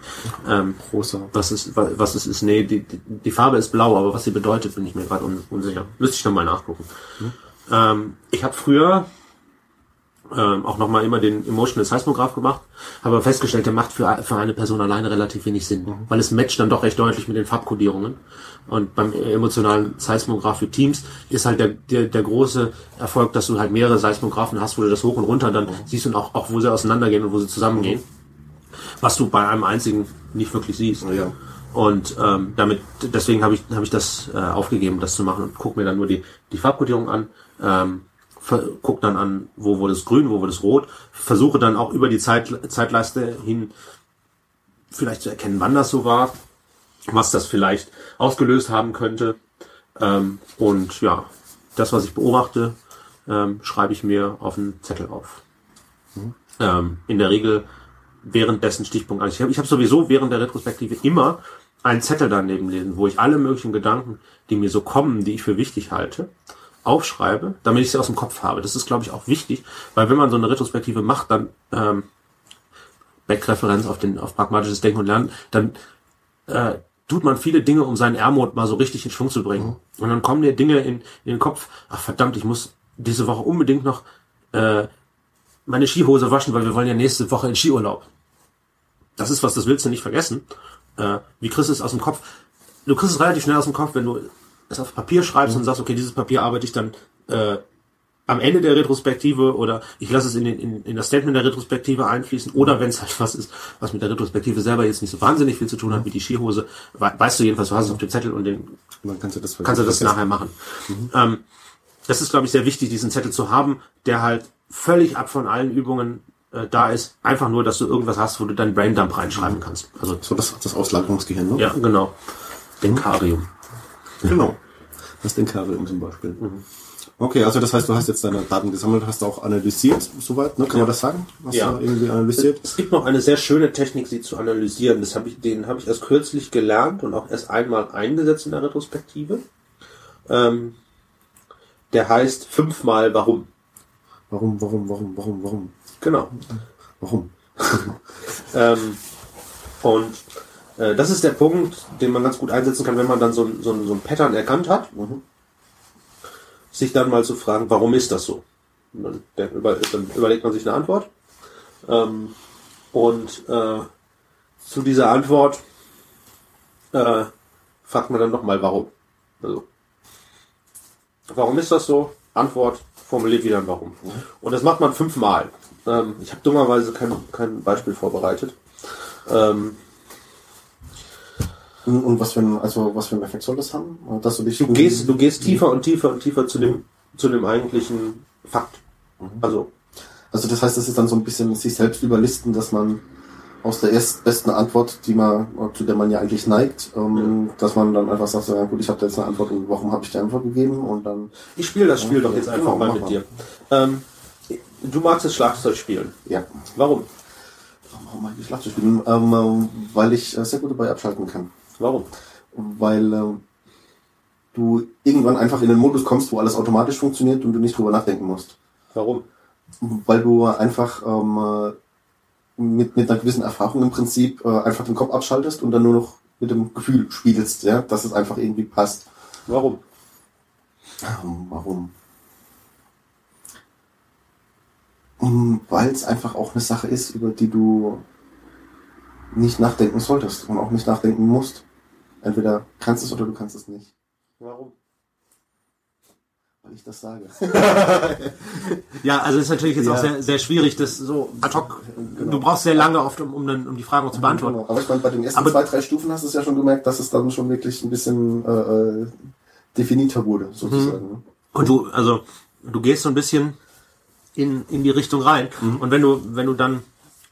Ähm, Großer. was es, wa- was es ist, nee, die, die, die Farbe ist blau, aber was sie bedeutet, bin ich mir gerade un, unsicher. Müsste ich dann mal nachgucken. Ähm, ich habe früher ähm, auch nochmal immer den Emotional Seismograph gemacht, habe aber festgestellt, der macht für, für eine Person alleine relativ wenig Sinn, weil es matcht dann doch recht deutlich mit den Farbkodierungen. Und beim emotionalen Seismograph für Teams ist halt der, der, der große Erfolg, dass du halt mehrere Seismographen hast, wo du das hoch und runter dann siehst und auch, auch wo sie auseinandergehen und wo sie zusammengehen. Was du bei einem einzigen nicht wirklich siehst. Ja. Und ähm, damit, deswegen habe ich, habe ich das äh, aufgegeben, das zu machen und gucke mir dann nur die, die Farbkodierung an, ähm, guck dann an, wo wurde es grün, wo wurde es rot, versuche dann auch über die Zeit, Zeitleiste hin vielleicht zu erkennen, wann das so war, was das vielleicht ausgelöst haben könnte. Ähm, und ja, das, was ich beobachte, ähm, schreibe ich mir auf einen Zettel auf. Ähm, in der Regel währenddessen Stichpunkt an. Ich habe ich hab sowieso während der Retrospektive immer einen Zettel daneben lesen, wo ich alle möglichen Gedanken, die mir so kommen, die ich für wichtig halte, aufschreibe, damit ich sie aus dem Kopf habe. Das ist, glaube ich, auch wichtig, weil wenn man so eine Retrospektive macht, dann ähm, Backreferenz auf den auf pragmatisches Denken und Lernen, dann äh, tut man viele Dinge, um seinen Ermut mal so richtig in Schwung zu bringen. Und dann kommen dir Dinge in, in den Kopf, ach verdammt, ich muss diese Woche unbedingt noch äh, meine Skihose waschen, weil wir wollen ja nächste Woche in Skiurlaub. Das ist was, das willst du nicht vergessen. Äh, wie kriegst du es aus dem Kopf? Du kriegst es relativ schnell aus dem Kopf, wenn du es auf Papier schreibst und sagst, okay, dieses Papier arbeite ich dann äh, am Ende der Retrospektive oder ich lasse es in, den, in, in das Statement der Retrospektive einfließen oder wenn es halt was ist, was mit der Retrospektive selber jetzt nicht so wahnsinnig viel zu tun hat, wie die Skihose, we weißt du jedenfalls, du hast es auf dem Zettel und den dann kannst du das kannst du das nachher machen. Ähm, das ist, glaube ich, sehr wichtig, diesen Zettel zu haben, der halt völlig ab von allen Übungen äh, da ist. Einfach nur, dass du irgendwas hast, wo du deinen Braindump reinschreiben kannst. Also, So das, das Auslagerungsgehirn, ne? ja, genau. Denkarium. Genau. Das Denkarium zum Beispiel. Okay, also das heißt, du hast jetzt deine Daten gesammelt, hast auch analysiert, soweit, ne? Kann man das sagen? Hast Ja. du irgendwie analysiert? Es gibt noch eine sehr schöne Technik, sie zu analysieren. Das habe ich, den habe ich erst kürzlich gelernt und auch erst einmal eingesetzt in der Retrospektive. Ähm, der heißt fünfmal Warum. Warum, warum, warum, warum, warum? Genau. Warum? Ähm, und äh, das ist der Punkt, den man ganz gut einsetzen kann, wenn man dann so, ein- so, ein- so ein Pattern erkannt hat. Sich dann mal zu fragen, warum ist das so? Dann, über, dann überlegt man sich eine Antwort. Ähm, und äh, zu dieser Antwort äh, fragt man dann nochmal, warum. Also, warum ist das so? Antwort, formuliert wieder ein Warum. Und das macht man fünfmal. Ähm, ich habe dummerweise kein, kein Beispiel vorbereitet. Ähm, Und, was für ein, also was für einen Effekt soll das haben? Dass du dich du gehst, du gehst tiefer und tiefer und tiefer zu dem, zu dem eigentlichen Fakt. Also, Also das heißt, das ist dann so ein bisschen sich selbst überlisten, dass man aus der erst besten Antwort, die man, zu der man ja eigentlich neigt, ähm, dass man dann einfach sagt, so, ja gut, ich habe da jetzt eine Antwort und warum habe ich die Antwort gegeben? Und dann, ich spiele das Spiel Okay, doch jetzt einfach genau, mal mit mal. dir. Ähm, du magst das Schlagzeug spielen. ja, Warum? warum mache ich Schlagzeug spielen? Ähm, ähm, weil ich äh, sehr gut dabei abschalten kann. Warum? Weil ähm, du irgendwann einfach in den Modus kommst, wo alles automatisch funktioniert und du nicht drüber nachdenken musst. Warum? weil du einfach ähm, äh, mit, mit einer gewissen Erfahrung im Prinzip äh, einfach den Kopf abschaltest und dann nur noch mit dem Gefühl spielst, ja, dass es einfach irgendwie passt. Warum? Ähm, warum? Ähm, Weil es einfach auch eine Sache ist, über die du nicht nachdenken solltest und auch nicht nachdenken musst. Entweder kannst es oder du kannst es nicht. Warum? Weil ich das sage. Ja, also ist natürlich jetzt Ja. auch sehr, sehr schwierig, das so ad hoc. Du brauchst sehr lange oft, um, um, dann, um die Fragen zu beantworten. Genau. Aber ich meine, bei den ersten Aber- zwei, drei Stufen hast du es ja schon gemerkt, dass es dann schon wirklich ein bisschen äh, äh, definiter wurde, sozusagen. ne? Und du, also, du gehst so ein bisschen in, in die Richtung rein. Und wenn du, wenn du dann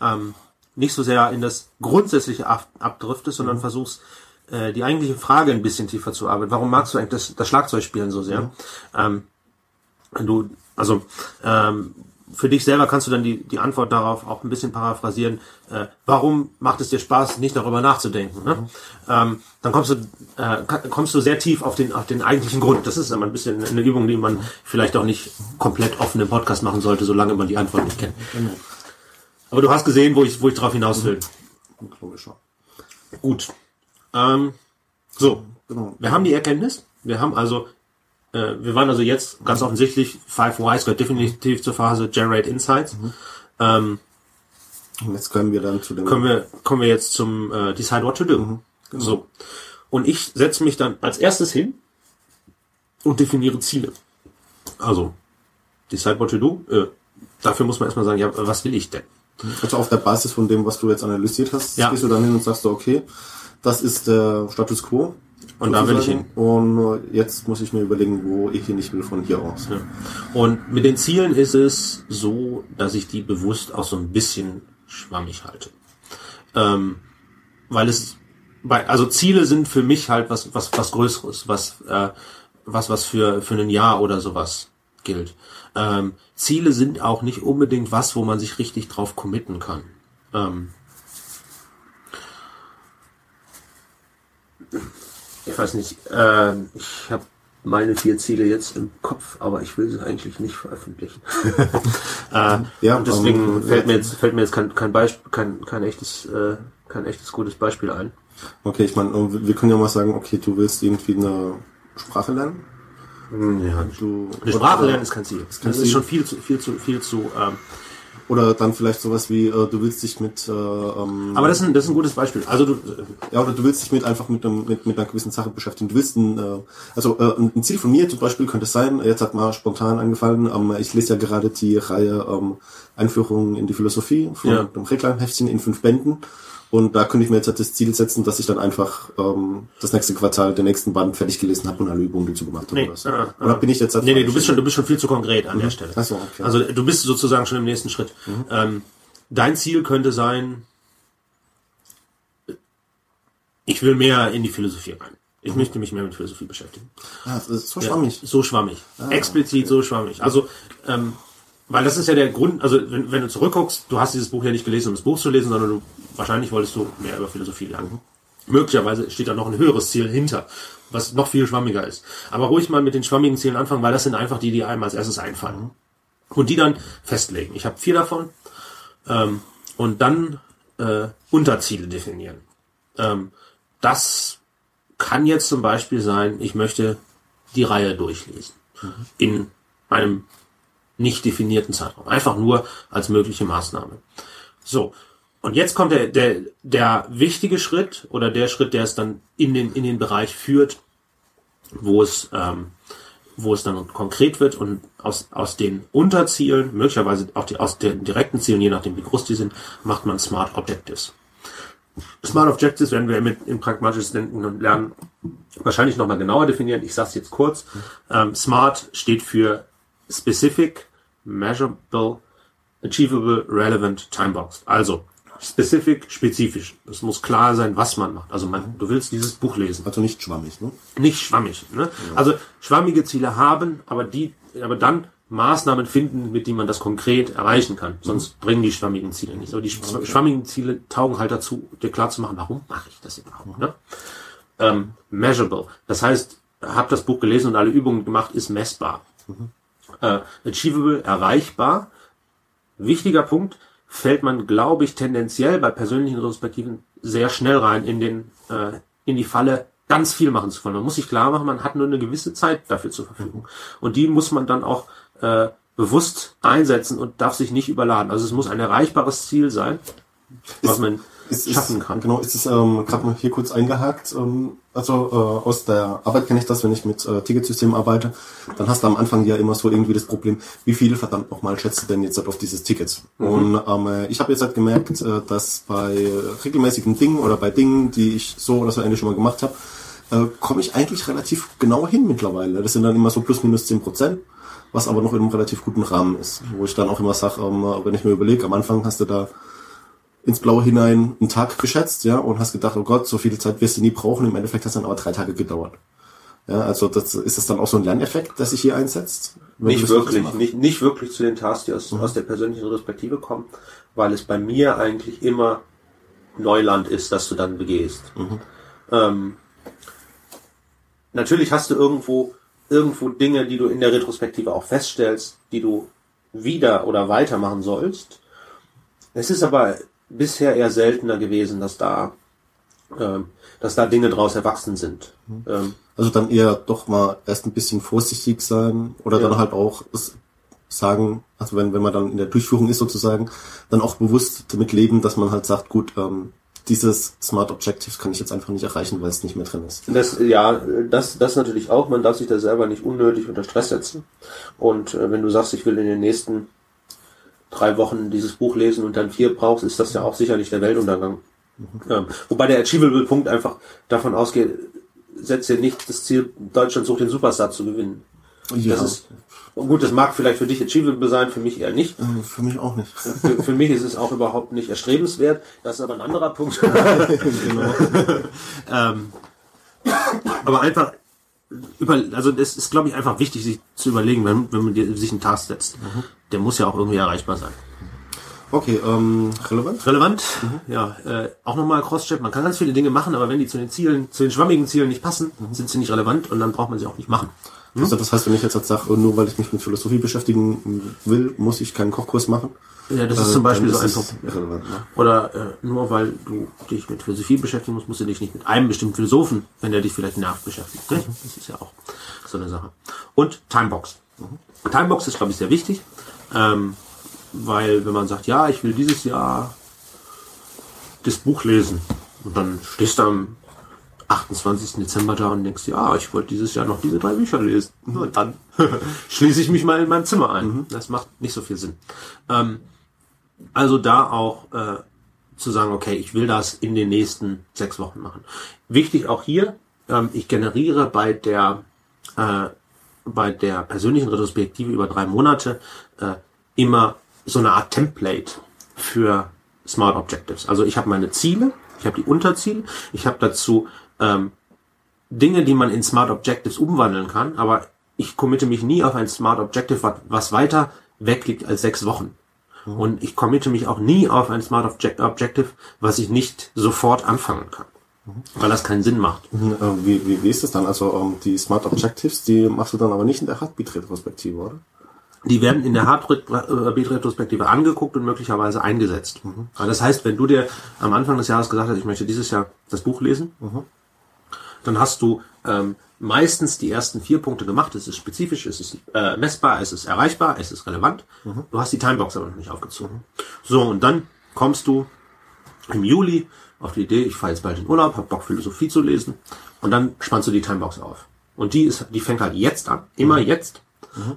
ähm, nicht so sehr in das Grundsätzliche ab, abdriftest, sondern versuchst, äh, die eigentliche Frage ein bisschen tiefer zu arbeiten. Warum magst du eigentlich das, das Schlagzeugspielen so sehr? Ähm, wenn du, also ähm, für dich selber kannst du dann die, die Antwort darauf auch ein bisschen paraphrasieren. Äh, warum macht es dir Spaß, nicht darüber nachzudenken? Ne? Ähm, dann kommst du, äh, kommst du sehr tief auf den, auf den eigentlichen Grund. Das ist immer ein bisschen eine Übung, die man vielleicht auch nicht komplett offen im Podcast machen sollte, solange man die Antwort nicht kennt. Aber du hast gesehen, wo ich, wo ich drauf hinaus will. Ja. Gut. Ähm, so, Genau. wir haben die Erkenntnis. Wir haben also, äh, wir waren also jetzt ganz offensichtlich, Five Whys gehört definitiv zur Phase Generate Insights. Ähm, Und jetzt können wir dann zu dem kommen wir, kommen wir jetzt zum äh, Decide What to Do. So. Und ich setze mich dann als erstes hin und definiere Ziele. Also, Decide What to Do. Äh, dafür muss man erstmal sagen, ja, was will ich denn? Also auf der Basis von dem, was du jetzt analysiert hast, Ja. gehst du dann hin und sagst du, okay, das ist der Status quo. Und da will ich sozusagen. Und äh, jetzt muss ich mir überlegen, wo ich hin nicht will von hier aus. Ja. Und mit den Zielen ist es so, dass ich die bewusst auch so ein bisschen schwammig halte. Ähm, weil es bei, also Ziele sind für mich halt was, was, was Größeres, was, äh, was, was für, für ein Jahr oder sowas gilt. Ähm, Ziele sind auch nicht unbedingt was, wo man sich richtig drauf committen kann. Ähm, ich weiß nicht, äh, ich habe meine vier Ziele jetzt im Kopf, aber ich will sie eigentlich nicht veröffentlichen. äh, Ja, und deswegen fällt mir jetzt fällt mir jetzt kein kein Beispiel kein kein echtes äh, kein echtes gutes Beispiel ein. Okay, ich meine, wir können ja mal sagen, okay, du willst irgendwie eine Sprache lernen. Ja, Du, eine Sprache lernen ist kein Ziel. kein Das ist schon viel zu viel zu viel zu. Ähm, Oder dann vielleicht sowas wie, äh, du willst dich mit, äh, ähm, aber das ist, ein, das ist ein gutes Beispiel. Also du, ja, oder du willst dich mit einfach mit, einem, mit, mit einer gewissen Sache beschäftigen. Du willst ein, äh, also äh, ein Ziel von mir zum Beispiel könnte es sein, jetzt hat mal spontan angefallen, ähm, ich lese ja gerade die Reihe ähm, Einführung in die Philosophie von Ja. dem Reklamheftchen in fünf Bänden. Und da könnte ich mir jetzt halt das Ziel setzen, dass ich dann einfach ähm, das nächste Quartal den nächsten Band fertig gelesen habe und alle Übungen dazu gemacht habe. Nee, oder, so. äh, äh. oder bin ich jetzt halt nee, nee, du bist schon, du bist schon viel zu konkret an der Stelle. Ach so, okay. Also du bist sozusagen schon im nächsten Schritt. Ähm, dein Ziel könnte sein, ich will mehr in die Philosophie rein. Ich möchte mich mehr mit Philosophie beschäftigen. Ah, das ist so schwammig. So schwammig. Explizit so schwammig. Also, ähm, weil das ist ja der Grund, also wenn, wenn du zurückguckst, du hast dieses Buch ja nicht gelesen, um das Buch zu lesen, sondern du wahrscheinlich wolltest du mehr über Philosophie lernen. Möglicherweise steht da noch ein höheres Ziel hinter, was noch viel schwammiger ist. Aber ruhig mal mit den schwammigen Zielen anfangen, weil das sind einfach die, die einem als erstes einfallen. Und die dann festlegen. Ich habe vier davon. Ähm, und dann äh, Unterziele definieren. Ähm, das kann jetzt zum Beispiel sein, ich möchte die Reihe durchlesen. In einem nicht definierten Zeitraum. Einfach nur als mögliche Maßnahme. So. Und jetzt kommt der, der, der wichtige Schritt oder der Schritt, der es dann in den, in den Bereich führt, wo es, ähm, wo es dann konkret wird und aus, aus den Unterzielen, möglicherweise auch die, aus den direkten Zielen, je nachdem wie groß die sind, macht man Smart Objectives. Smart Objectives werden wir mit in pragmatisches Denken und Lernen wahrscheinlich nochmal genauer definieren. Ich sage es jetzt kurz. Ähm, Smart steht für Specific, Measurable, Achievable, Relevant, Timeboxed. Also specific, spezifisch. Es muss klar sein, was man macht. Also man, du willst dieses Buch lesen Also nicht schwammig, ne? nicht schwammig. Ne? Also schwammige Ziele haben, aber die, aber dann Maßnahmen finden, mit denen man das konkret erreichen kann. Sonst bringen die schwammigen Ziele nichts. Aber die sch- schwammigen Ziele taugen halt dazu, dir klar zu machen, warum mache ich das überhaupt? Ne? Ähm, measurable. Das heißt, habe das Buch gelesen und alle Übungen gemacht, ist messbar. Äh, achievable, erreichbar. Wichtiger Punkt, fällt man, glaube ich, tendenziell bei persönlichen Retrospektiven sehr schnell rein in den, äh, in die Falle, ganz viel machen zu wollen. Man muss sich klar machen, man hat nur eine gewisse Zeit dafür zur Verfügung. Und die muss man dann auch äh, bewusst einsetzen und darf sich nicht überladen. Also es muss ein erreichbares Ziel sein, was man, ist, schaffen kann. Genau, ist es ähm, gerade mal hier kurz eingehakt. Ähm, also äh, aus der Arbeit kenne ich das, wenn ich mit äh, Ticketsystemen arbeite, dann hast du am Anfang ja immer so irgendwie das Problem, wie viel verdammt nochmal schätzt du denn jetzt halt auf dieses Ticket? Und ähm, äh, ich habe jetzt halt gemerkt, äh, dass bei regelmäßigen Dingen oder bei Dingen, die ich so oder so ähnlich schon mal gemacht habe, äh, komme ich eigentlich relativ genau hin mittlerweile. Das sind dann immer so plus minus zehn Prozent, was aber noch in einem relativ guten Rahmen ist. Wo ich dann auch immer sage, ähm, wenn ich mir überlege, am Anfang hast du da ins Blaue hinein einen Tag geschätzt, ja, und hast gedacht, oh Gott, so viel Zeit wirst du nie brauchen. Im Endeffekt hat es dann aber drei Tage gedauert. Ja, also das ist das dann auch so ein Lerneffekt, der sich hier einsetzt? Nicht das wirklich, nicht, nicht wirklich zu den Tasks, die aus, aus der persönlichen Respektive kommen, weil es bei mir eigentlich immer Neuland ist, dass du dann begehst. Ähm, natürlich hast du irgendwo, irgendwo Dinge, die du in der Retrospektive auch feststellst, die du wieder oder weitermachen sollst. Es ist aber bisher eher seltener gewesen, dass da, ähm, dass da Dinge draus erwachsen sind. Ähm, Also dann eher doch mal erst ein bisschen vorsichtig sein oder Ja. dann halt auch sagen, also wenn, wenn man dann in der Durchführung ist sozusagen, dann auch bewusst damit leben, dass man halt sagt, gut, ähm, dieses Smart Objectives kann ich jetzt einfach nicht erreichen, weil es nicht mehr drin ist. Das, ja, das, das natürlich auch. Man darf sich da selber nicht unnötig unter Stress setzen. Und äh, wenn du sagst, ich will in den nächsten drei Wochen dieses Buch lesen und dann vier brauchst, ist das ja auch sicher nicht der Weltuntergang. Ähm, wobei der Achievable-Punkt einfach davon ausgeht, setzt dir nicht das Ziel, Deutschland sucht den Superstar zu gewinnen. Ja, Das ist, gut, das mag vielleicht für dich achievable sein, für mich eher nicht. äh, für mich auch nicht. Für, für mich ist es auch überhaupt nicht erstrebenswert. Das ist aber ein anderer Punkt. ähm, aber einfach über, also das ist, glaube ich, einfach wichtig, sich zu überlegen, wenn, wenn man sich einen Task setzt. Der muss ja auch irgendwie erreichbar sein. Okay, ähm, relevant? Relevant, ja, äh, auch nochmal Crosscheck. Man kann ganz viele Dinge machen, aber wenn die zu den Zielen, zu den schwammigen Zielen nicht passen, sind sie nicht relevant und dann braucht man sie auch nicht machen. Also das heißt, wenn ich jetzt halt sage, nur weil ich mich mit Philosophie beschäftigen will, muss ich keinen Kochkurs machen. Ja, das ist Äh, zum Beispiel so ein. Irrelevant, ne? Oder äh, nur weil du dich mit Philosophie beschäftigen musst, musst du dich nicht mit einem bestimmten Philosophen, wenn der dich vielleicht nervt, beschäftigt. Ne? Das ist ja auch so eine Sache. Und Timebox. Timebox ist, glaube ich, sehr wichtig, ähm, weil wenn man sagt, ja, ich will dieses Jahr das Buch lesen und dann stehst du am 28. Dezember da und denkst, ja, ich wollte dieses Jahr noch diese drei Bücher lesen. Und dann schließe ich mich mal in meinem Zimmer ein. Das macht nicht so viel Sinn. Ähm, also da auch äh, zu sagen, okay, ich will das in den nächsten sechs Wochen machen. Wichtig auch hier, ähm, ich generiere bei der äh, bei der persönlichen Retrospektive über drei Monate äh, immer so eine Art Template für Smart Objectives. Also ich habe meine Ziele, ich habe die Unterziele, ich habe dazu ähm, Dinge, die man in Smart Objectives umwandeln kann, aber ich committe mich nie auf ein Smart Objective, was, weiter weg liegt als sechs Wochen. Und ich committe mich auch nie auf ein Smart Object Objective, was ich nicht sofort anfangen kann. Weil das keinen Sinn macht. Äh, Wie, wie, wie ist das dann? Also ähm, die Smart Objectives, die machst du dann aber nicht in der Heartbeat-Retrospektive, oder? Die werden in der Heartbeat-Retrospektive angeguckt und möglicherweise eingesetzt. Aber Das heißt, wenn du dir am Anfang des Jahres gesagt hast, ich möchte dieses Jahr das Buch lesen, dann hast du ähm, meistens die ersten vier Punkte gemacht. Es ist spezifisch, es ist äh, messbar, es ist erreichbar, es ist relevant. Du hast die Timebox aber noch nicht aufgezogen. So, und dann kommst du im Juli auf die Idee, ich fahre jetzt bald in Urlaub, habe Bock Philosophie zu lesen und dann spannst du die Timebox auf. Und die ist, die fängt halt jetzt an, immer jetzt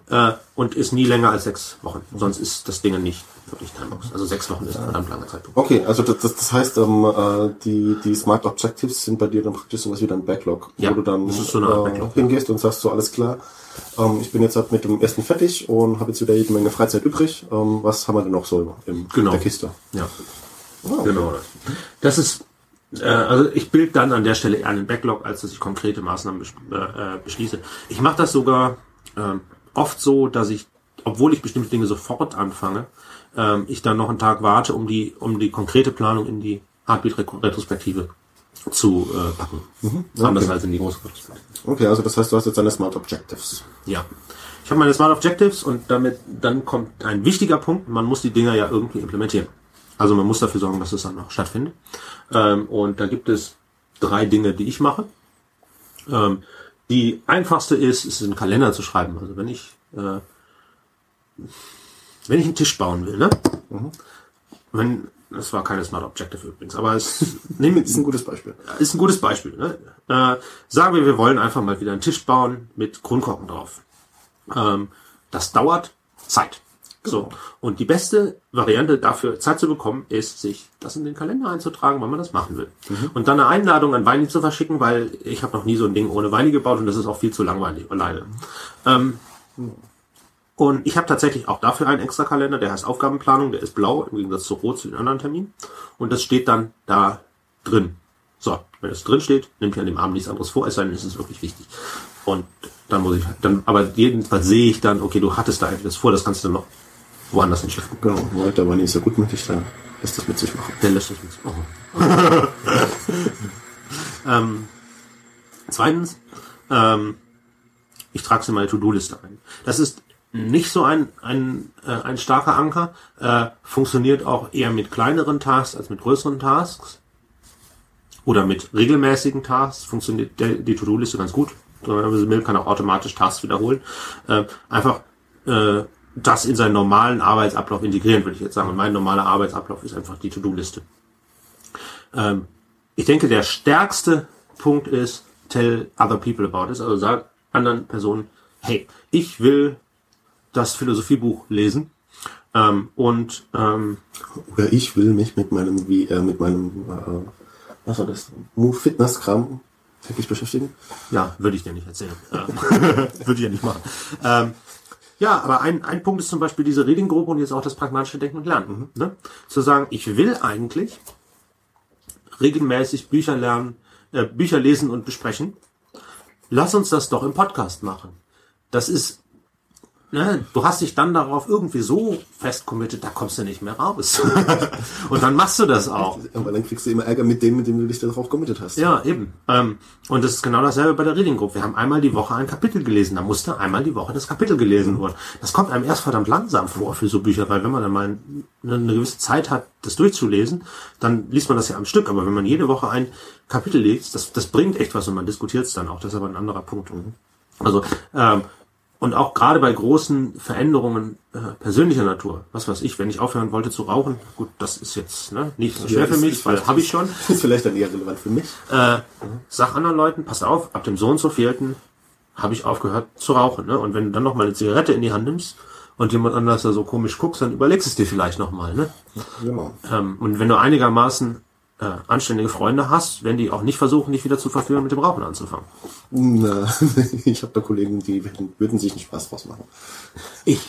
äh, und ist nie länger als sechs Wochen. Sonst ist das Ding nicht wirklich Timebox. Also sechs Wochen ist ein verdammt langer Zeitpunkt. Okay, also das, das, heißt, ähm, äh, die, die Smart Objectives sind bei dir dann praktisch sowas wie dein Backlog, Ja, wo du dann so äh, Backlog, ja. hingehst und sagst so, alles klar, ähm, ich bin jetzt halt mit dem ersten fertig und habe jetzt wieder jede Menge Freizeit übrig. Ähm, was haben wir denn noch so im, Genau. in der Kiste? Ja. Oh, Genau das. Das ist, äh, also ich bild dann an der Stelle eher einen Backlog, als dass ich konkrete Maßnahmen äh, äh, beschließe. Ich mache das sogar ähm, oft so, dass ich, obwohl ich bestimmte Dinge sofort anfange, ähm, ich dann noch einen Tag warte, um die, um die konkrete Planung in die Heartbeat-Retrospektive zu äh, packen. Anders als in die große Retrospektive. Okay, also das heißt, du hast jetzt deine Smart Objectives. Ja. Ich habe meine Smart Objectives und damit dann kommt ein wichtiger Punkt, man muss die Dinger ja irgendwie implementieren. Also man muss dafür sorgen, dass es dann auch stattfindet. Ähm, und da gibt es drei Dinge, die ich mache. Ähm, die einfachste ist, ist einen Kalender zu schreiben. Also wenn ich äh, wenn ich einen Tisch bauen will, ne? Wenn Das war keine Smart Objective übrigens, aber es nehmen, ist ein gutes Beispiel. ist ein gutes Beispiel. Ne? Äh, sagen wir, wir wollen einfach mal wieder einen Tisch bauen mit Kronkorken drauf. Ähm, das dauert Zeit. So. Und die beste Variante dafür, Zeit zu bekommen, ist, sich das in den Kalender einzutragen, wann man das machen will. Und dann eine Einladung an Weini zu verschicken, weil ich habe noch nie so ein Ding ohne Weini gebaut und das ist auch viel zu langweilig alleine. Ähm, und ich habe tatsächlich auch dafür einen extra Kalender, der heißt Aufgabenplanung, der ist blau, im Gegensatz zu rot zu den anderen Terminen. Und das steht dann da drin. So, wenn es drin steht, nehme ich an dem Abend nichts anderes vor, es sei denn, es ist wirklich wichtig. Und dann muss ich, dann, aber jedenfalls sehe ich dann, okay, du hattest da etwas vor, das kannst du noch woanders hinschiffen. Genau, der war nicht so gutmütig, da lässt das mit sich machen. Der lässt sich nichts machen. ähm, zweitens, ähm, ich trage es in meine To-Do-Liste ein. Das ist nicht so ein, ein, äh, ein starker Anker, äh, funktioniert auch eher mit kleineren Tasks als mit größeren Tasks. Oder mit regelmäßigen Tasks funktioniert der, die To-Do-Liste ganz gut. Mail kann auch automatisch Tasks wiederholen. Äh, einfach äh, das in seinen normalen Arbeitsablauf integrieren, würde ich jetzt sagen. Und mein normaler Arbeitsablauf ist einfach die To-Do-Liste. Ähm, ich denke, der stärkste Punkt ist, tell other people about it. Also sag anderen Personen, hey, ich will das Philosophiebuch lesen. Ähm, und ähm, Oder ich will mich mit meinem, wie, äh, mit meinem, äh, was war das, Move Fitness Kram täglich beschäftigen. ja, würde ich dir nicht erzählen. Würde ich ja nicht machen. Ähm, ja, aber ein, ein Punkt ist zum Beispiel diese Reading-Gruppe und jetzt auch das pragmatische Denken und Lernen. Ne? Zu sagen, ich will eigentlich regelmäßig Bücher lernen, äh, Bücher lesen und besprechen. Lass uns das doch im Podcast machen. Das ist, ne, du hast dich dann darauf irgendwie so festcommitted, da kommst du nicht mehr raus. und dann machst du das auch. Aber dann kriegst du immer Ärger mit dem, mit dem du dich darauf committed hast. Ja, eben. Ähm, und das ist genau dasselbe bei der Reading Group. Wir haben einmal die Woche ein Kapitel gelesen. Da musste einmal die Woche das Kapitel gelesen werden. Das kommt einem erst verdammt langsam vor für so Bücher, weil wenn man dann mal eine, gewisse Zeit hat, das durchzulesen, dann liest man das ja am Stück. Aber wenn man jede Woche ein Kapitel liest, das, das bringt echt was und man diskutiert es dann auch. Das ist aber ein anderer Punkt. Also, ähm, und auch gerade bei großen Veränderungen äh, persönlicher Natur, was weiß ich, wenn ich aufhören wollte zu rauchen, gut, das ist jetzt ne, nicht so schwer Ja, für mich, weil habe ich schon. Ist vielleicht dann eher relevant für mich. Äh, sag anderen Leuten, passt auf, ab dem so und so vierten habe ich aufgehört zu rauchen. Ne? Und wenn du dann noch mal eine Zigarette in die Hand nimmst und jemand anders da so komisch guckst, dann überlegst es dir vielleicht noch mal. Ne? Genau. Ähm, und wenn du einigermaßen äh, anständige Freunde hast, werden die auch nicht versuchen, dich wieder zu verführen, mit dem Rauchen anzufangen. Na, ich habe da Kollegen, die würden, würden sich einen Spaß draus machen. Ich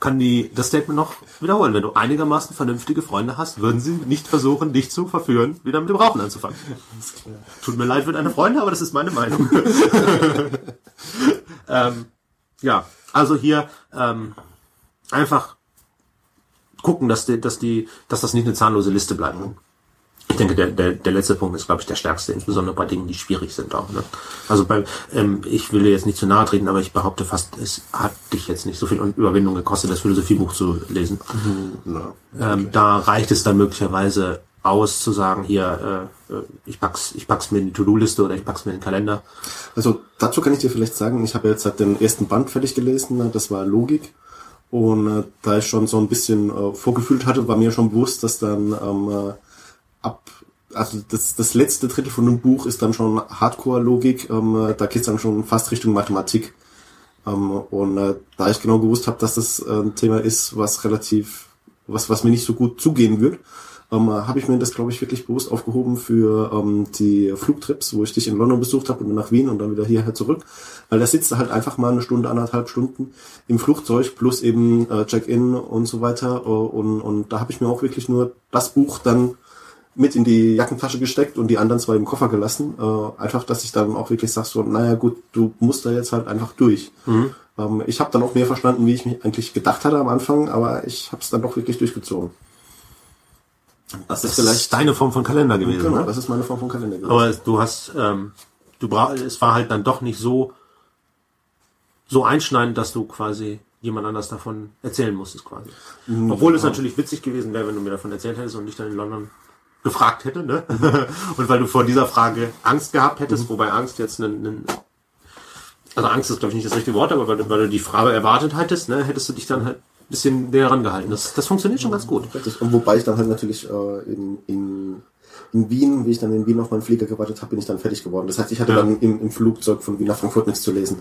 kann die, das Statement noch wiederholen. Wenn du einigermaßen vernünftige Freunde hast, würden sie nicht versuchen, dich zu verführen, wieder mit dem Rauchen anzufangen. Tut mir leid für deine Freunde, aber das ist meine Meinung. ähm, ja, also hier ähm, einfach gucken, dass, die, dass, die, dass das nicht eine zahnlose Liste bleibt. Ich denke, der, der, der letzte Punkt ist, glaube ich, der stärkste, insbesondere bei Dingen, die schwierig sind auch. Ne? Also bei, ähm, ich will jetzt nicht zu nahe treten, aber ich behaupte fast, es hat dich jetzt nicht so viel Überwindung gekostet, das Philosophiebuch zu lesen. Na, Ähm, da reicht es dann möglicherweise aus zu sagen, hier, äh, äh, ich pack's, ich pack's mir in die To-Do-Liste oder ich pack's mir in den Kalender. Also dazu kann ich dir vielleicht sagen, ich habe jetzt halt den ersten Band fertig gelesen, ne, das war Logik. Und äh, da ich schon so ein bisschen äh, vorgefühlt hatte, war mir schon bewusst, dass dann ähm, äh, ab, also das, das letzte Drittel von dem Buch ist dann schon Hardcore-Logik, ähm, äh, da geht's dann schon fast Richtung Mathematik. Ähm, und äh, da ich genau gewusst habe, dass das äh, ein Thema ist, was relativ, was, was mir nicht so gut zugehen wird, ähm, habe ich mir das, glaube ich, wirklich bewusst aufgehoben für ähm, die Flugtrips, wo ich dich in London besucht habe und dann nach Wien und dann wieder hierher zurück. Weil da sitzt du halt einfach mal eine Stunde, anderthalb Stunden im Flugzeug plus eben äh, Check-in und so weiter. Äh, und, und da habe ich mir auch wirklich nur das Buch dann mit in die Jackentasche gesteckt und die anderen zwei im Koffer gelassen. Äh, einfach, dass ich dann auch wirklich sag so, naja gut, du musst da jetzt halt einfach durch. Ähm, ich habe dann auch mehr verstanden, wie ich mich eigentlich gedacht hatte am Anfang, aber ich habe es dann doch wirklich durchgezogen. Das ist vielleicht deine Form von Kalender gewesen. Genau, ne? das ist meine Form von Kalender gewesen. Aber du hast, ähm, du bra es war halt dann doch nicht so, so einschneidend, dass du quasi jemand anders davon erzählen musstest quasi. Obwohl es natürlich witzig gewesen wäre, wenn du mir davon erzählt hättest und ich dann in London gefragt hätte, ne? und weil du vor dieser Frage Angst gehabt hättest, wobei Angst jetzt ein, ein also Angst ist glaube ich nicht das richtige Wort, aber weil du, weil du die Frage erwartet hättest, ne, hättest du dich dann halt bisschen näher rangehalten. Das, das funktioniert schon ganz gut. Und wobei ich dann halt natürlich äh, in, in, in Wien, wie ich dann in Wien auf meinen Flieger gewartet habe, bin ich dann fertig geworden. Das heißt, ich hatte Ja. dann im, im Flugzeug von Wien nach Frankfurt nichts zu lesen.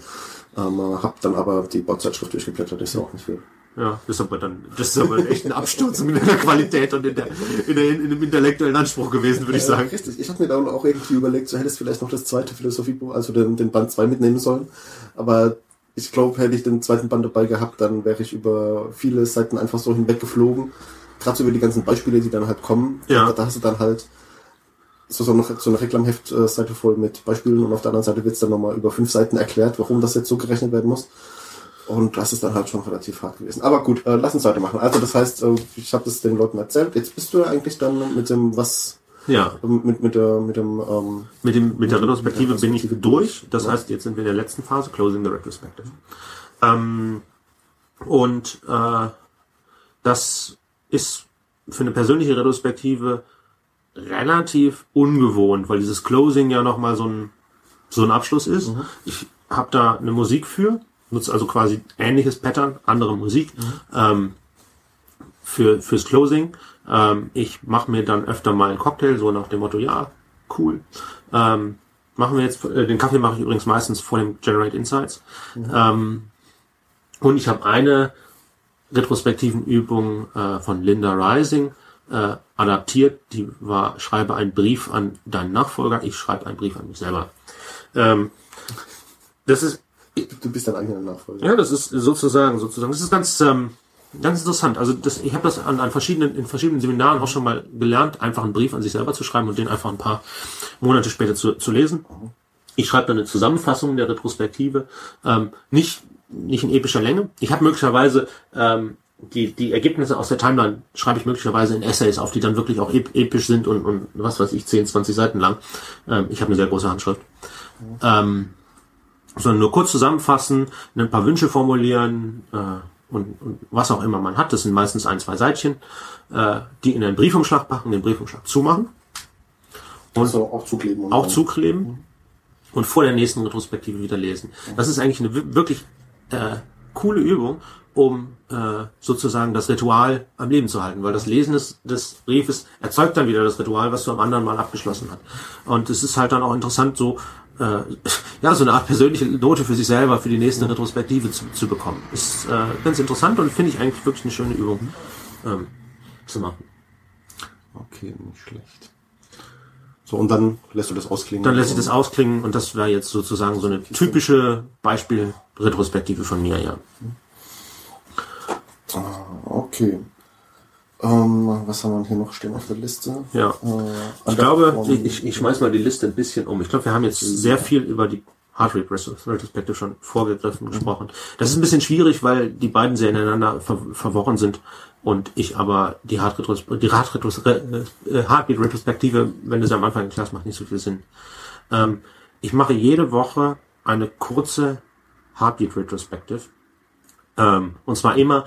Ähm, äh, hab dann aber die Bauzeitschrift durchgeblättert, ist ja auch nicht viel. Ja, das ist aber dann, das ist aber echt ein Absturz in der Qualität und in, der, in, der, in dem intellektuellen Anspruch gewesen, würde ich sagen. richtig. Ich habe mir dann auch irgendwie überlegt, du hättest vielleicht noch das zweite Philosophiebuch, also den, den Band 2 mitnehmen sollen. Aber ich glaube, hätte ich den zweiten Band dabei gehabt, dann wäre ich über viele Seiten einfach so hinweggeflogen. Gerade so über die ganzen Beispiele, die dann halt kommen. Ja. Da, da hast du dann halt so, so, eine, so eine Reklamheft-Seite voll mit Beispielen und auf der anderen Seite wird es dann nochmal über fünf Seiten erklärt, warum das jetzt so gerechnet werden muss. Und das ist dann halt schon relativ hart gewesen. Aber gut, äh, lass uns weitermachen. Also das heißt, äh, ich habe das den Leuten erzählt. Jetzt bist du ja eigentlich dann mit dem, was Ja, mit, mit, der, mit dem ähm, mit, dem, mit der Retrospektive bin ich durch. Das Ja. heißt, jetzt sind wir in der letzten Phase, Closing the Retrospective. Ähm, und äh, das ist für eine persönliche Retrospektive relativ ungewohnt, weil dieses Closing ja nochmal so ein, so ein Abschluss ist. Ich habe da eine Musik für, nutze also quasi ähnliches Pattern, andere Musik ähm, für fürs Closing. Ähm, ich mache mir dann öfter mal einen Cocktail, so nach dem Motto, ja, cool. Ähm, machen wir jetzt, äh, den Kaffee mache ich übrigens meistens vor dem Generate Insights. Ähm, und ich habe eine retrospektiven Übung äh, von Linda Rising äh, adaptiert. Die war, schreibe einen Brief an deinen Nachfolger, ich schreibe einen Brief an mich selber. Ähm, das ist, Du bist dein eigener Nachfolger. ja, das ist sozusagen, sozusagen, das ist ganz, ähm, ganz interessant. Also das, ich habe das an, an verschiedenen, in verschiedenen Seminaren auch schon mal gelernt, einfach einen Brief an sich selber zu schreiben und den einfach ein paar Monate später zu, zu lesen. Ich schreibe dann eine Zusammenfassung der Retrospektive, ähm, nicht nicht in epischer Länge. Ich habe möglicherweise ähm, die die Ergebnisse aus der Timeline schreibe ich möglicherweise in Essays auf, die dann wirklich auch ep episch sind und und was weiß ich 10, 20 Seiten lang. Ähm, ich habe eine sehr große Handschrift. Ähm, sondern nur kurz zusammenfassen, ein paar Wünsche formulieren äh, und, und was auch immer man hat. Das sind meistens ein, zwei Seitchen, äh, die in einen Briefumschlag packen, den Briefumschlag zumachen, Also auch zukleben. und auch zukleben und vor der nächsten Retrospektive wieder lesen. Das ist eigentlich eine wi- wirklich äh, coole Übung, um äh, sozusagen das Ritual am Leben zu halten, weil das Lesen des, des Briefes erzeugt dann wieder das Ritual, was du am anderen Mal abgeschlossen hast. Und es ist halt dann auch interessant, so ja so eine Art persönliche Note für sich selber für die nächste Retrospektive zu, zu bekommen. Ist äh, ganz interessant und finde ich eigentlich wirklich eine schöne Übung ähm, zu machen. Okay, nicht schlecht. So, und dann lässt du das ausklingen. Dann lässt sich das ausklingen und das wäre jetzt sozusagen so eine typische Beispiel-Retrospektive von mir, ja. Okay. Ähm, was haben wir hier noch stehen auf der Liste? Ja. Äh, Ich glaube, ich, ich, ich schmeiß mal die Liste ein bisschen um. Ich glaube, wir haben jetzt sehr viel über die Rate Retrospective schon vorgegriffen gesprochen. Das ist ein bisschen schwierig, weil die beiden sehr ineinander ver verworren sind und ich aber die Heart, Retros die Retros äh, Heartbeat Retrospektive, wenn du sie am Anfang erklärst, macht nicht so viel Sinn. Ähm, ich mache jede Woche eine kurze Heartbeat Retrospective. Ähm, und zwar immer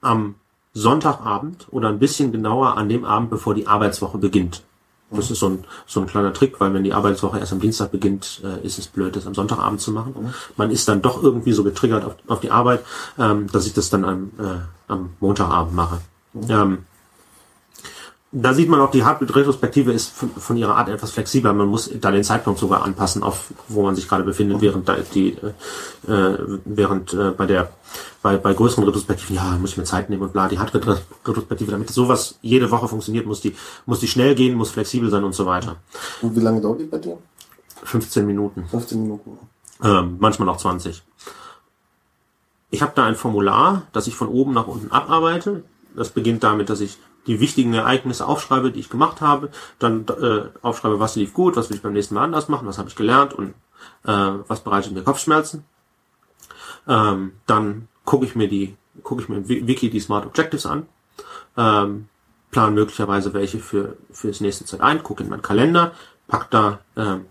am Sonntagabend oder ein bisschen genauer an dem Abend, bevor die Arbeitswoche beginnt. Das ist so ein, so ein kleiner Trick, weil wenn die Arbeitswoche erst am Dienstag beginnt, äh, ist es blöd, das am Sonntagabend zu machen. Man ist dann doch irgendwie so getriggert auf, auf die Arbeit, ähm, dass ich das dann am, äh, am Montagabend mache. Ähm, da sieht man auch, die Heartbeat-Retrospektive ist von, ihrer Art etwas flexibler. Man muss da den Zeitpunkt sogar anpassen, auf wo man sich gerade befindet, während da die, äh, äh, während äh, bei der bei, bei größeren Retrospektiven, ja, muss ich mir Zeit nehmen und bla, die Heart-Retrospektive, damit sowas jede Woche funktioniert, muss die, muss die schnell gehen, muss flexibel sein und so weiter. Und wie lange dauert die bei dir? 15 Minuten. 15 Minuten. Ähm, manchmal auch 20. Ich habe da ein Formular, das ich von oben nach unten abarbeite. Das beginnt damit, dass ich die wichtigen Ereignisse aufschreibe, die ich gemacht habe, dann äh, aufschreibe, was lief gut, was will ich beim nächsten Mal anders machen, was habe ich gelernt und äh, was bereitet mir Kopfschmerzen. Ähm, dann gucke ich mir die, gucke ich mir im Wi- Wiki die Smart Objectives an, ähm, plan möglicherweise welche für für das nächste Zeit ein, gucke in meinen Kalender, pack da ähm,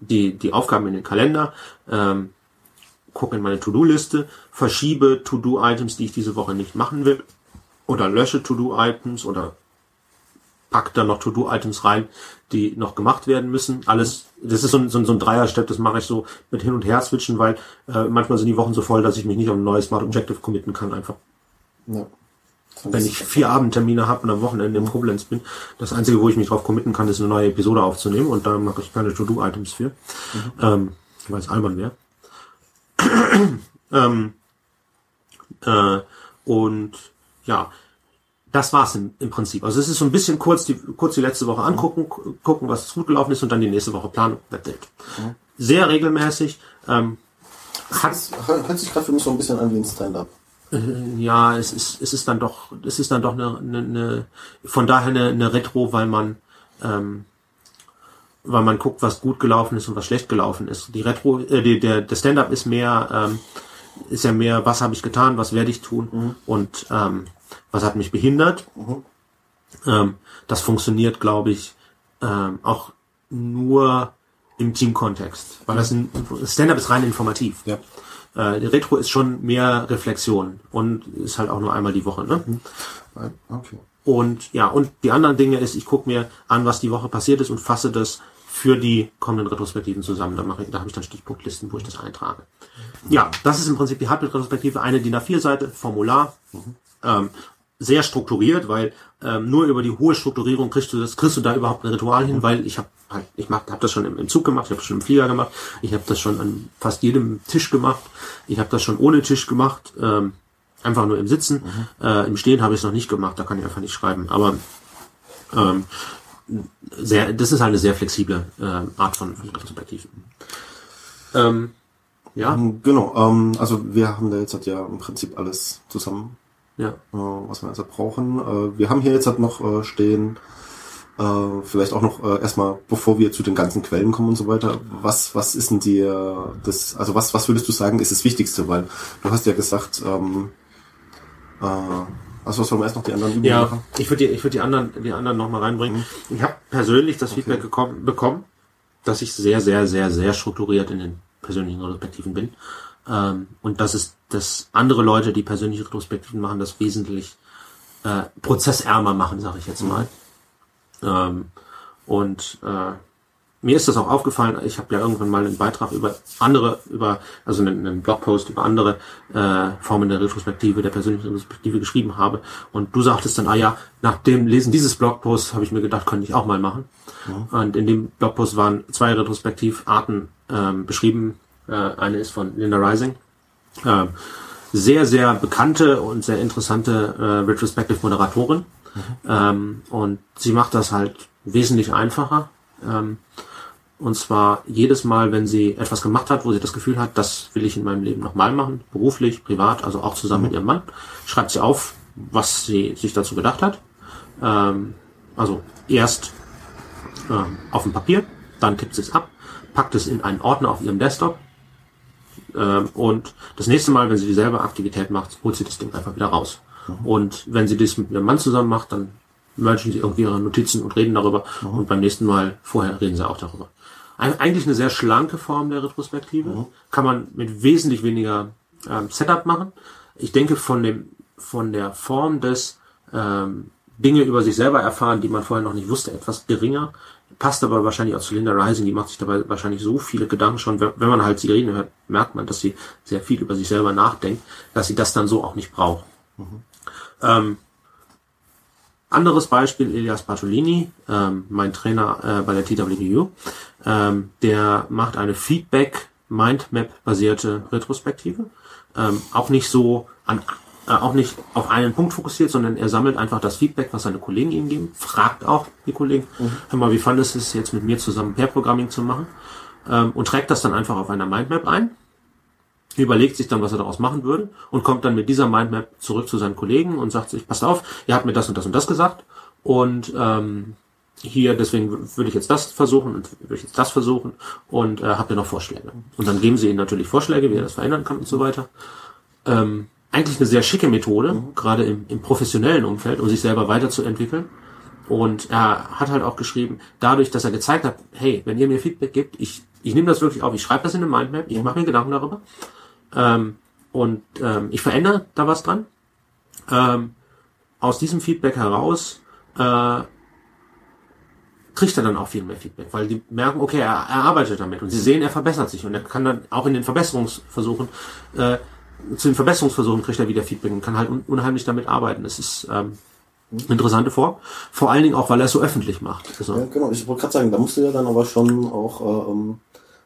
die die Aufgaben in den Kalender, ähm, gucke in meine To-Do-Liste, verschiebe To-Do-Items, die ich diese Woche nicht machen will, oder lösche To-Do-Items oder pack da noch To-Do-Items rein, die noch gemacht werden müssen. Alles, das ist so ein, so ein, so ein Dreier-Step, das mache ich so mit hin und her switchen, weil äh, manchmal sind die Wochen so voll, dass ich mich nicht auf ein neues Smart Objective committen kann einfach. Ja. Wenn ich vier Abendtermine habe und am Wochenende im Koblenz bin, das Einzige, wo ich mich drauf committen kann, ist eine neue Episode aufzunehmen und da mache ich keine To-Do-Items für, mhm. ähm, weil es albern wäre. ähm, äh, und ja, das war's im, im Prinzip. Also es ist so ein bisschen kurz die, kurz die letzte Woche angucken, gucken, was gut gelaufen ist und dann die nächste Woche planen. That's it. Mhm. Sehr regelmäßig. Ähm, hat, hört sich gerade für mich so ein bisschen an wie ein Stand-up. Äh, ja, es ist, es ist dann doch, es ist dann doch eine, eine, eine von daher eine, eine Retro, weil man, ähm, weil man guckt, was gut gelaufen ist und was schlecht gelaufen ist. Die Retro, äh, die, der, der Stand-up ist mehr, ähm, ist ja mehr, was habe ich getan, was werde ich tun mhm. und ähm, was hat mich behindert. Mhm. Ähm, das funktioniert, glaube ich, ähm, auch nur im Teamkontext, weil das ein Stand-up ist rein informativ. Ja. Äh, Retro ist schon mehr Reflexion und ist halt auch nur einmal die Woche. Ne? Mhm. Okay. Und ja, und die anderen Dinge ist, ich gucke mir an, was die Woche passiert ist und fasse das für die kommenden Retrospektiven zusammen. Da mache ich, da habe ich dann Stichpunktlisten, wo ich das eintrage. Ja, das ist im Prinzip die Halbbildretrospektive, eine DIN A4-Seite, Formular. Mhm. Ähm, sehr strukturiert, weil ähm, nur über die hohe Strukturierung kriegst du das, kriegst du da überhaupt ein Ritual hin, weil ich habe halt, ich mach, hab das schon im, im Zug gemacht, ich habe das schon im Flieger gemacht, ich habe das schon an fast jedem Tisch gemacht, ich habe das schon ohne Tisch gemacht, ähm, einfach nur im Sitzen. Mhm. Äh, Im Stehen habe ich es noch nicht gemacht, da kann ich einfach nicht schreiben. Aber ähm, sehr, das ist halt eine sehr flexible äh, Art von, von Retrospektiven. Ähm, ja. Genau, ähm, also wir haben da jetzt halt ja im Prinzip alles zusammen ja. Äh, was wir also brauchen. Äh, wir haben hier jetzt halt noch äh, stehen, äh, vielleicht auch noch äh, erstmal, bevor wir zu den ganzen Quellen kommen und so weiter, was, was ist denn dir das, also was, was würdest du sagen, ist das Wichtigste? Weil du hast ja gesagt, ähm, äh, also sollen wir erst noch die anderen Übungen ja, machen? Ich würde die, ich würde die anderen, die anderen noch mal reinbringen. Mhm. Ich habe persönlich das okay. Feedback gekommen, bekommen, dass ich sehr, sehr, sehr, sehr strukturiert in den persönlichen Respektiven bin. Ähm, und das ist, dass andere Leute, die persönliche Retrospektiven machen, das wesentlich äh, prozessärmer machen, sage ich jetzt mal. Ähm, und äh, mir ist das auch aufgefallen, ich habe ja irgendwann mal einen Beitrag über andere, über, also einen, einen Blogpost über andere äh, Formen der Retrospektive, der persönlichen Retrospektive geschrieben habe. Und du sagtest dann, ah ja, nach dem Lesen dieses Blogposts habe ich mir gedacht, könnte ich auch mal machen. Ja. Und in dem Blogpost waren zwei Retrospektivarten ähm, beschrieben, äh, eine ist von Linda Rising. Äh, sehr, sehr bekannte und sehr interessante äh, Retrospective Moderatorin. Mhm. Ähm, und sie macht das halt wesentlich einfacher. Ähm, und zwar jedes Mal, wenn sie etwas gemacht hat, wo sie das Gefühl hat, das will ich in meinem Leben nochmal machen, beruflich, privat, also auch zusammen mhm. mit ihrem Mann, schreibt sie auf, was sie sich dazu gedacht hat. Ähm, also erst ähm, auf dem Papier, dann tippt sie es ab, packt es in einen Ordner auf ihrem Desktop ähm, und das nächste Mal, wenn sie dieselbe Aktivität macht, holt sie das Ding einfach wieder raus. Mhm. Und wenn sie das mit ihrem Mann zusammen macht, dann mergen sie irgendwie ihre Notizen und reden darüber. Mhm. Und beim nächsten Mal vorher reden sie auch darüber. Eigentlich eine sehr schlanke Form der Retrospektive. Mhm. Kann man mit wesentlich weniger ähm, Setup machen. Ich denke von dem, von der Form des ähm, Dinge über sich selber erfahren, die man vorher noch nicht wusste, etwas geringer. Passt aber wahrscheinlich auch zu Linda Rising, die macht sich dabei wahrscheinlich so viele Gedanken schon. Wenn man halt sie reden hört, merkt man, dass sie sehr viel über sich selber nachdenkt, dass sie das dann so auch nicht braucht. Mhm. Ähm, anderes Beispiel, Elias Bartolini, ähm, mein Trainer äh, bei der TWU, ähm, der macht eine Feedback Mindmap basierte Retrospektive. Ähm, auch nicht so an äh, auch nicht auf einen Punkt fokussiert, sondern er sammelt einfach das Feedback, was seine Kollegen ihm geben, fragt auch die Kollegen, mhm. hör mal, wie fandest du es jetzt mit mir zusammen Pair-Programming zu machen ähm, und trägt das dann einfach auf einer Mindmap ein, überlegt sich dann, was er daraus machen würde und kommt dann mit dieser Mindmap zurück zu seinen Kollegen und sagt sich, passt auf, ihr habt mir das und das und das gesagt und ähm, hier, deswegen würde ich jetzt das versuchen und würde ich jetzt das versuchen und äh, habt ihr noch Vorschläge? Und dann geben sie ihnen natürlich Vorschläge, wie er das verändern kann und so weiter. Ähm, eigentlich eine sehr schicke Methode, mhm. gerade im, im professionellen Umfeld, um sich selber weiterzuentwickeln. Und er hat halt auch geschrieben, dadurch, dass er gezeigt hat, hey, wenn ihr mir Feedback gibt, ich, ich nehme das wirklich auf, ich schreibe das in eine Mindmap, ich mache mir Gedanken darüber ähm, und ähm, ich verändere da was dran. Ähm, aus diesem Feedback heraus äh, kriegt er dann auch viel mehr Feedback, weil die merken, okay, er, er arbeitet damit und sie sehen, er verbessert sich und er kann dann auch in den Verbesserungsversuchen äh, zu den Verbesserungsversuchen kriegt er wieder Feedback und kann halt un unheimlich damit arbeiten. Das ist ähm, eine interessante Form. Vor allen Dingen auch, weil er es so öffentlich macht. Also, ja, genau. Ich wollte gerade sagen, da musst du ja dann aber schon auch äh, ähm,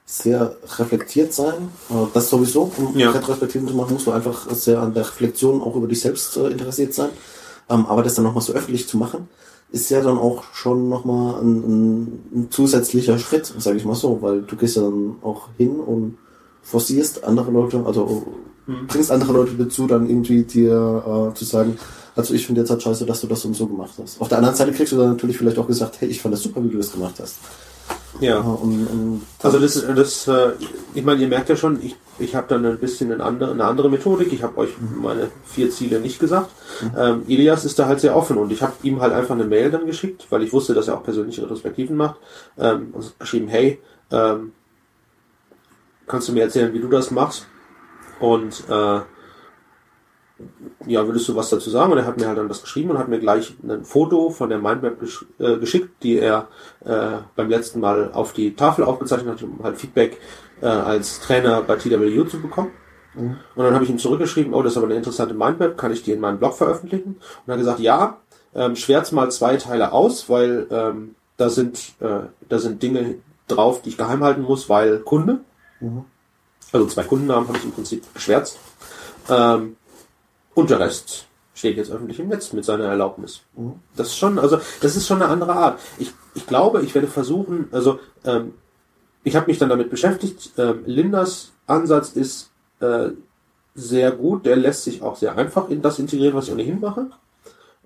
sehr reflektiert sein. Äh, das sowieso, um ja. Retrospektiven zu machen, musst du einfach sehr an der Reflexion auch über dich selbst äh, interessiert sein. Ähm, aber das dann nochmal so öffentlich zu machen, ist ja dann auch schon nochmal ein, ein, ein zusätzlicher Schritt, sage ich mal so, weil du gehst ja dann auch hin und forcierst andere Leute, also hm. bringst andere Leute dazu, dann irgendwie dir äh, zu sagen, also ich finde jetzt halt scheiße, dass du das und so gemacht hast. Auf der anderen Seite kriegst du dann natürlich vielleicht auch gesagt, hey, ich fand das super, wie du das gemacht hast. Ja. Und, und also das, das, äh, ich meine, ihr merkt ja schon, ich, ich habe dann ein bisschen eine andere, eine andere Methodik. Ich habe euch meine vier Ziele nicht gesagt. Mhm. Ähm, Ilias ist da halt sehr offen und ich habe ihm halt einfach eine Mail dann geschickt, weil ich wusste, dass er auch persönliche Retrospektiven macht. Ähm, also geschrieben, hey, ähm, kannst du mir erzählen, wie du das machst? Und äh, ja, würdest du was dazu sagen? Und er hat mir halt dann das geschrieben und hat mir gleich ein Foto von der Mindmap gesch äh, geschickt, die er äh, beim letzten Mal auf die Tafel aufgezeichnet hat, um halt Feedback äh, als Trainer bei TWU zu bekommen. Mhm. Und dann habe ich ihm zurückgeschrieben, oh, das ist aber eine interessante Mindmap, kann ich die in meinem Blog veröffentlichen? Und er hat gesagt, ja, ähm, schwärz mal zwei Teile aus, weil ähm, da sind äh, da sind Dinge drauf, die ich geheim halten muss, weil Kunde. Mhm. Also zwei Kundennamen habe ich im Prinzip geschwärzt. Ähm, und der Rest steht jetzt öffentlich im Netz mit seiner Erlaubnis. Mhm. Das ist schon, also das ist schon eine andere Art. Ich, ich glaube, ich werde versuchen, also ähm, ich habe mich dann damit beschäftigt. Ähm, Lindas Ansatz ist äh, sehr gut, der lässt sich auch sehr einfach in das integrieren, was ich ohnehin mache.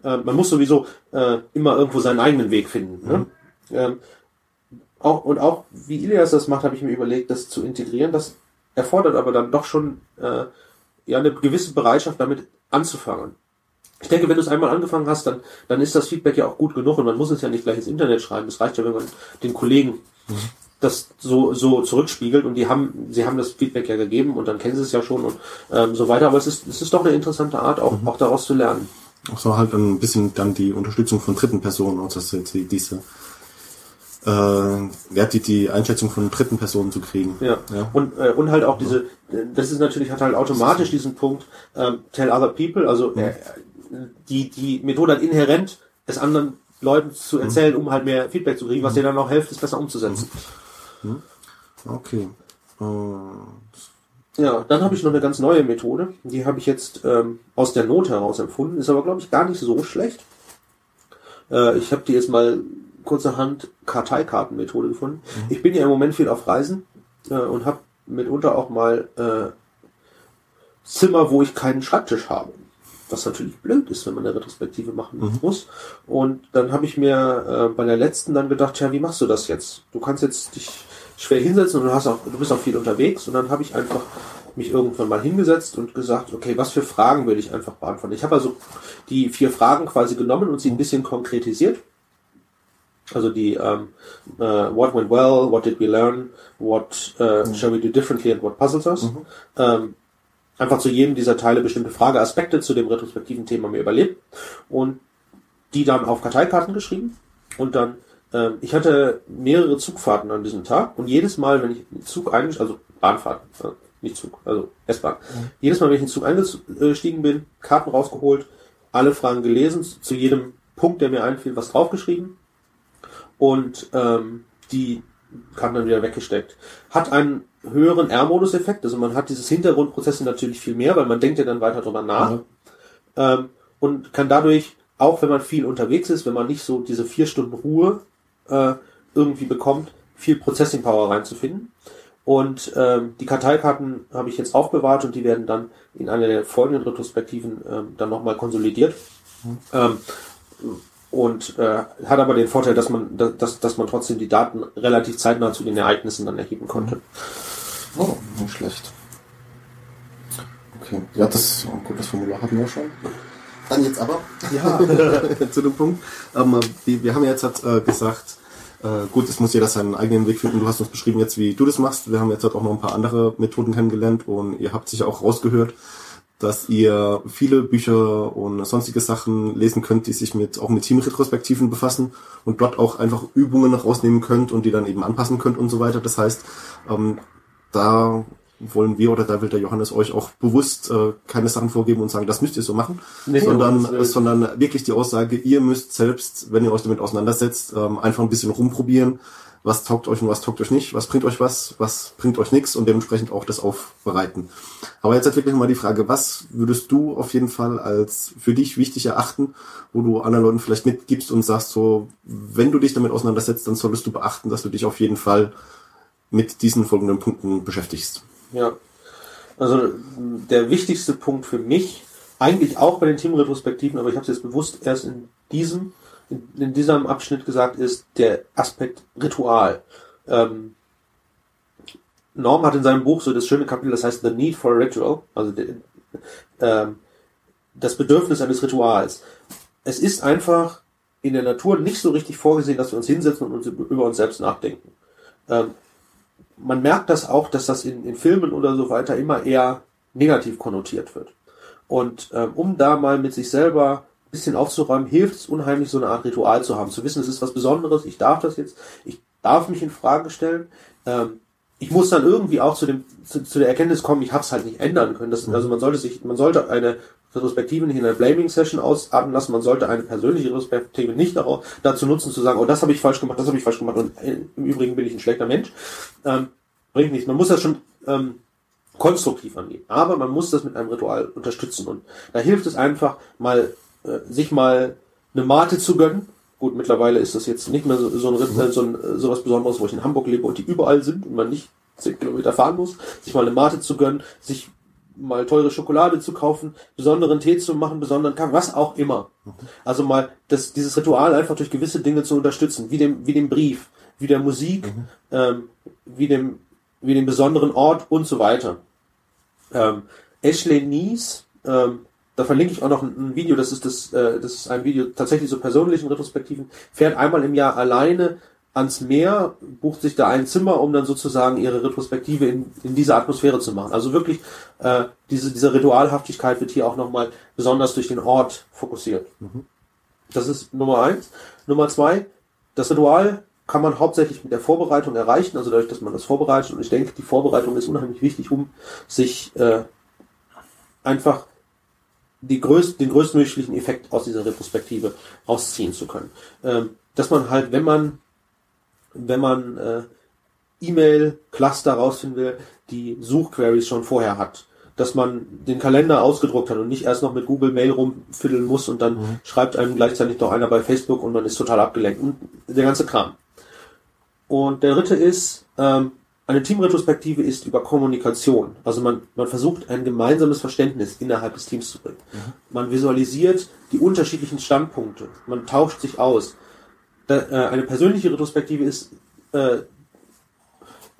Äh, man muss sowieso äh, immer irgendwo seinen eigenen Weg finden. Ne? Mhm. Ähm, auch, und auch wie Ilias das macht, habe ich mir überlegt, das zu integrieren. Das erfordert aber dann doch schon äh, ja eine gewisse Bereitschaft, damit anzufangen. Ich denke, wenn du es einmal angefangen hast, dann, dann ist das Feedback ja auch gut genug und man muss es ja nicht gleich ins Internet schreiben. Es reicht ja, wenn man den Kollegen das so, so zurückspiegelt und die haben, sie haben das Feedback ja gegeben und dann kennen sie es ja schon und ähm, so weiter. Aber es ist, es ist doch eine interessante Art, auch, mhm. auch daraus zu lernen. Auch so halt ein bisschen dann die Unterstützung von dritten Personen, also diese äh, ja, die, die Einschätzung von dritten Personen zu kriegen. Ja. ja. Und, äh, und halt auch diese, das ist natürlich, hat halt automatisch diesen Punkt, ähm, tell other people, also äh, die, die Methode hat inhärent, es anderen Leuten zu mhm. erzählen, um halt mehr Feedback zu kriegen, was dir dann auch hilft, es besser umzusetzen. Mhm. Okay. Ja, dann habe ich noch eine ganz neue Methode. Die habe ich jetzt ähm, aus der Not heraus empfunden. Ist aber, glaube ich, gar nicht so schlecht. Äh, ich habe die jetzt mal kurzerhand Karteikartenmethode gefunden. Mhm. Ich bin ja im Moment viel auf Reisen äh, und habe mitunter auch mal äh, Zimmer, wo ich keinen Schreibtisch habe. Was natürlich blöd ist, wenn man eine Retrospektive machen mhm. muss. Und dann habe ich mir äh, bei der letzten dann gedacht, ja, wie machst du das jetzt? Du kannst jetzt dich schwer hinsetzen und du hast auch, du bist auch viel unterwegs. Und dann habe ich einfach mich irgendwann mal hingesetzt und gesagt, okay, was für Fragen will ich einfach beantworten? Ich habe also die vier Fragen quasi genommen und sie ein bisschen konkretisiert also die um, uh, äh, What went well, what did we learn, what uh, mhm. shall we do differently and what puzzles us. Mhm. Ähm, einfach zu jedem dieser Teile bestimmte Frageaspekte zu dem retrospektiven Thema mir überlebt und die dann auf Karteikarten geschrieben und dann ähm, ich hatte mehrere Zugfahrten an diesem Tag und jedes Mal, wenn ich in den Zug eingestiegen, also Bahnfahrt, äh, nicht Zug, also S-Bahn, mhm. jedes Mal, wenn ich in den Zug eingestiegen bin, Karten rausgeholt, alle Fragen gelesen, zu jedem Punkt, der mir einfiel, was draufgeschrieben und ähm, die kann dann wieder weggesteckt. Hat einen höheren R-Modus-Effekt, also man hat dieses Hintergrundprozesse natürlich viel mehr, weil man denkt ja dann weiter drüber nach mhm. ähm, und kann dadurch, auch wenn man viel unterwegs ist, wenn man nicht so diese vier Stunden Ruhe äh, irgendwie bekommt, viel Processing Power reinzufinden. Und ähm, die Karteikarten habe ich jetzt aufbewahrt und die werden dann in einer der folgenden Retrospektiven ähm, dann nochmal konsolidiert. Mhm. Ähm, und äh, hat aber den Vorteil, dass man, dass, dass man trotzdem die Daten relativ zeitnah zu den Ereignissen dann erheben konnte. Oh, nicht schlecht. Okay, ja, das gut, das Formular hatten wir schon. Dann jetzt aber ja. zu dem Punkt. Ähm, wir, wir haben jetzt halt, äh, gesagt, äh, gut, es muss jeder seinen eigenen Weg finden. Du hast uns beschrieben jetzt, wie du das machst. Wir haben jetzt halt auch noch ein paar andere Methoden kennengelernt und ihr habt sicher auch rausgehört, dass ihr viele Bücher und sonstige Sachen lesen könnt, die sich mit auch mit Teamretrospektiven befassen und dort auch einfach Übungen rausnehmen könnt und die dann eben anpassen könnt und so weiter. Das heißt, ähm, da wollen wir oder da will der Johannes euch auch bewusst äh, keine Sachen vorgeben und sagen, das müsst ihr so machen, nee, sondern, äh, sondern wirklich die Aussage, ihr müsst selbst, wenn ihr euch damit auseinandersetzt, ähm, einfach ein bisschen rumprobieren, was taugt euch und was taugt euch nicht, was bringt euch was, was bringt euch nichts und dementsprechend auch das aufbereiten. Aber jetzt hat wirklich mal die Frage, was würdest du auf jeden Fall als für dich wichtig erachten, wo du anderen Leuten vielleicht mitgibst und sagst so, wenn du dich damit auseinandersetzt, dann solltest du beachten, dass du dich auf jeden Fall mit diesen folgenden Punkten beschäftigst. Ja, also der wichtigste Punkt für mich, eigentlich auch bei den Teamretrospektiven, aber ich habe es jetzt bewusst erst in diesem in, in diesem Abschnitt gesagt, ist der Aspekt Ritual. Ähm, Norm hat in seinem Buch so das schöne Kapitel, das heißt The Need for a Ritual, also de, ähm, das Bedürfnis eines Rituals. Es ist einfach in der Natur nicht so richtig vorgesehen, dass wir uns hinsetzen und uns über uns selbst nachdenken. Ähm, man merkt das auch, dass das in, in Filmen oder so weiter immer eher negativ konnotiert wird. Und ähm, um da mal mit sich selber bisschen aufzuräumen, hilft es unheimlich, so eine Art Ritual zu haben, zu wissen, es ist was Besonderes, ich darf das jetzt, ich darf mich in Frage stellen. Ähm, ich muss dann irgendwie auch zu dem zu, zu der Erkenntnis kommen, ich habe es halt nicht ändern können. Das, also man sollte sich, man sollte eine Retrospektive nicht in einer Blaming-Session ausatmen lassen, man sollte eine persönliche Retrospektive nicht darauf, dazu nutzen, zu sagen, oh, das habe ich falsch gemacht, das habe ich falsch gemacht und im Übrigen bin ich ein schlechter Mensch. Ähm, bringt nichts. Man muss das schon ähm, konstruktiv angehen. Aber man muss das mit einem Ritual unterstützen. Und da hilft es einfach, mal äh, sich mal eine Mate zu gönnen. Gut, mittlerweile ist das jetzt nicht mehr so, so, ein, mhm. so, ein, so was Besonderes, wo ich in Hamburg lebe und die überall sind und man nicht zehn Kilometer fahren muss, sich mal eine Mate zu gönnen, sich mal teure Schokolade zu kaufen, besonderen Tee zu machen, besonderen Kaffee, was auch immer. Also mal das, dieses Ritual einfach durch gewisse Dinge zu unterstützen, wie dem, wie dem Brief, wie der Musik, mhm. ähm, wie dem, wie dem besonderen Ort und so weiter. Ähm, Ashley Nies, ähm, da verlinke ich auch noch ein, Video, das ist das, äh, das ist ein Video tatsächlich so persönlichen Retrospektiven, fährt einmal im Jahr alleine ans Meer, bucht sich da ein Zimmer, um dann sozusagen ihre Retrospektive in, in dieser Atmosphäre zu machen. Also wirklich, äh, diese, diese Ritualhaftigkeit wird hier auch nochmal besonders durch den Ort fokussiert. Mhm. Das ist Nummer eins. Nummer zwei, das Ritual kann man hauptsächlich mit der Vorbereitung erreichen, also dadurch, dass man das vorbereitet. Und ich denke, die Vorbereitung ist unheimlich wichtig, um sich äh, einfach die größt, den größtmöglichen Effekt aus dieser Retrospektive rausziehen zu können. Ähm, dass man halt, wenn man, wenn man äh, E-Mail-Cluster rausfinden will, die Suchqueries schon vorher hat. Dass man den Kalender ausgedruckt hat und nicht erst noch mit Google Mail rumfiddeln muss und dann mhm. schreibt einem gleichzeitig noch einer bei Facebook und man ist total abgelenkt. Und der ganze Kram. Und der dritte ist, ähm, eine Teamretrospektive ist über Kommunikation. Also man, man versucht ein gemeinsames Verständnis innerhalb des Teams zu bringen. Mhm. Man visualisiert die unterschiedlichen Standpunkte. Man tauscht sich aus. Da, äh, eine persönliche Retrospektive ist äh,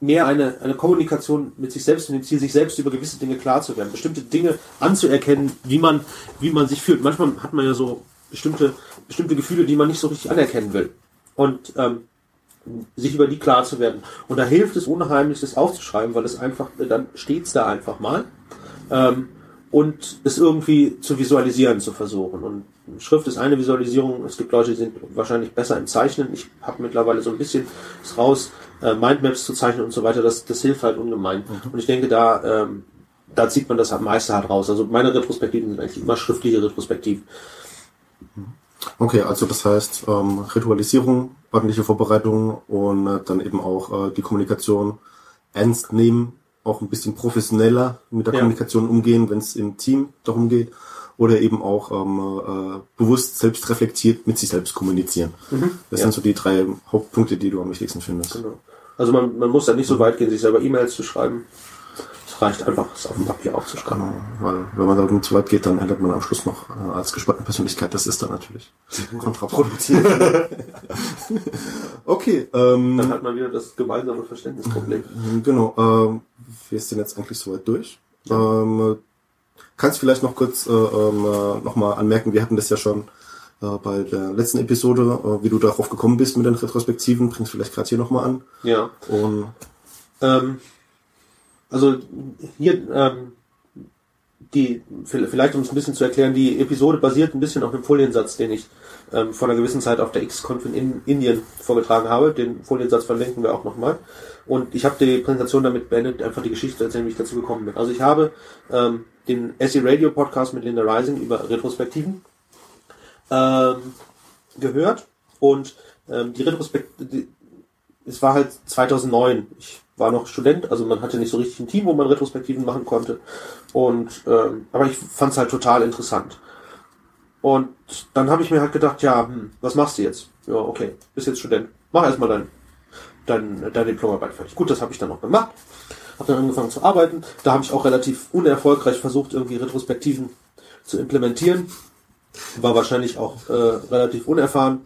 mehr eine, eine Kommunikation mit sich selbst und dem Ziel, sich selbst über gewisse Dinge klar zu werden, bestimmte Dinge anzuerkennen, wie man, wie man sich fühlt. Manchmal hat man ja so bestimmte, bestimmte Gefühle, die man nicht so richtig anerkennen will. Und ähm, sich über die klar zu werden. Und da hilft es unheimlich, das aufzuschreiben, weil es einfach, dann steht's da einfach mal. Ähm, und es irgendwie zu visualisieren zu versuchen. Und Schrift ist eine Visualisierung. Es gibt Leute, die sind wahrscheinlich besser im Zeichnen. Ich habe mittlerweile so ein bisschen es raus, äh, Mindmaps zu zeichnen und so weiter. Das, das hilft halt ungemein. Mhm. Und ich denke, da, ähm, da zieht man das am meisten halt raus. Also meine Retrospektiven sind eigentlich immer schriftliche Retrospektiven. Mhm. Okay, also das heißt ähm, Ritualisierung, ordentliche Vorbereitung und äh, dann eben auch äh, die Kommunikation ernst nehmen, auch ein bisschen professioneller mit der ja. Kommunikation umgehen, wenn es im Team darum geht, oder eben auch ähm, äh, bewusst selbst reflektiert mit sich selbst kommunizieren. Mhm. Das ja. sind so die drei Hauptpunkte, die du am wichtigsten findest. Genau. Also man, man muss da nicht so weit gehen, sich selber E-Mails zu schreiben reicht einfach, es auf dem Papier aufzuschreiben. Genau, weil wenn man da zu weit geht, dann endet man am Schluss noch äh, als gespannte Persönlichkeit. Das ist dann natürlich kontraproduktiv. okay. Ähm, dann hat man wieder das gemeinsame Verständnisproblem. Genau. Ähm, wir sind jetzt eigentlich soweit durch. Ja. Ähm, kannst vielleicht noch kurz äh, ähm, äh, nochmal anmerken, wir hatten das ja schon äh, bei der letzten Episode, äh, wie du darauf gekommen bist mit den Retrospektiven, bringst vielleicht gerade hier nochmal an. Ja. Und ähm, also hier, ähm, die, vielleicht um es ein bisschen zu erklären, die Episode basiert ein bisschen auf dem Foliensatz, den ich ähm, vor einer gewissen Zeit auf der X-Conf in Indien vorgetragen habe. Den Foliensatz verlinken wir auch nochmal. Und ich habe die Präsentation damit beendet, einfach die Geschichte erzählen, wie ich dazu gekommen bin. Also ich habe ähm, den SE Radio Podcast mit Linda Rising über Retrospektiven ähm, gehört und ähm, die Retrospektive, es war halt 2009. Ich war noch Student, also man hatte nicht so richtig ein Team, wo man Retrospektiven machen konnte. Und ähm, aber ich fand es halt total interessant. Und dann habe ich mir halt gedacht, ja, hm, was machst du jetzt? Ja, okay, bist jetzt Student. Mach erstmal dein, dein, deine Diplomarbeit fertig. Gut, das habe ich dann noch gemacht. Habe dann angefangen zu arbeiten. Da habe ich auch relativ unerfolgreich versucht, irgendwie Retrospektiven zu implementieren. War wahrscheinlich auch äh, relativ unerfahren.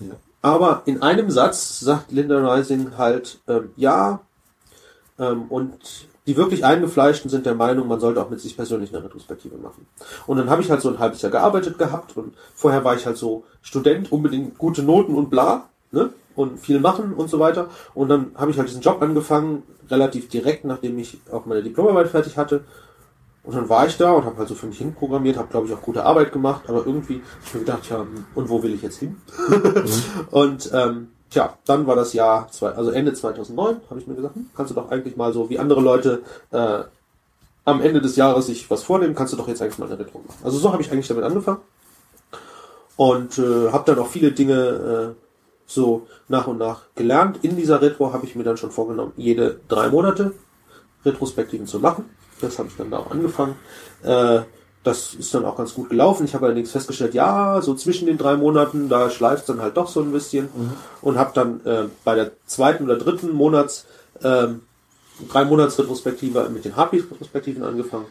Ja. Aber in einem Satz sagt Linda Rising halt, ähm, ja, und die wirklich Eingefleischten sind der Meinung, man sollte auch mit sich persönlich eine Retrospektive machen. Und dann habe ich halt so ein halbes Jahr gearbeitet gehabt und vorher war ich halt so Student, unbedingt gute Noten und bla, ne? Und viel machen und so weiter. Und dann habe ich halt diesen Job angefangen, relativ direkt, nachdem ich auch meine Diplomarbeit fertig hatte. Und dann war ich da und habe halt so für mich hin programmiert, habe glaube ich auch gute Arbeit gemacht, aber irgendwie habe ich mir gedacht, ja, und wo will ich jetzt hin? Mhm. und ähm, Tja, dann war das Jahr, zwei, also Ende 2009, habe ich mir gesagt, hm, kannst du doch eigentlich mal so wie andere Leute äh, am Ende des Jahres sich was vornehmen, kannst du doch jetzt eigentlich mal eine Retro machen. Also so habe ich eigentlich damit angefangen und äh, habe dann auch viele Dinge äh, so nach und nach gelernt. In dieser Retro habe ich mir dann schon vorgenommen, jede drei Monate Retrospektiven zu machen. Das habe ich dann da auch angefangen. Äh, das ist dann auch ganz gut gelaufen. Ich habe allerdings festgestellt, ja, so zwischen den drei Monaten, da schleift es dann halt doch so ein bisschen mhm. und habe dann äh, bei der zweiten oder dritten Monats ähm, drei Monats Retrospektive mit den Harpies-Retrospektiven angefangen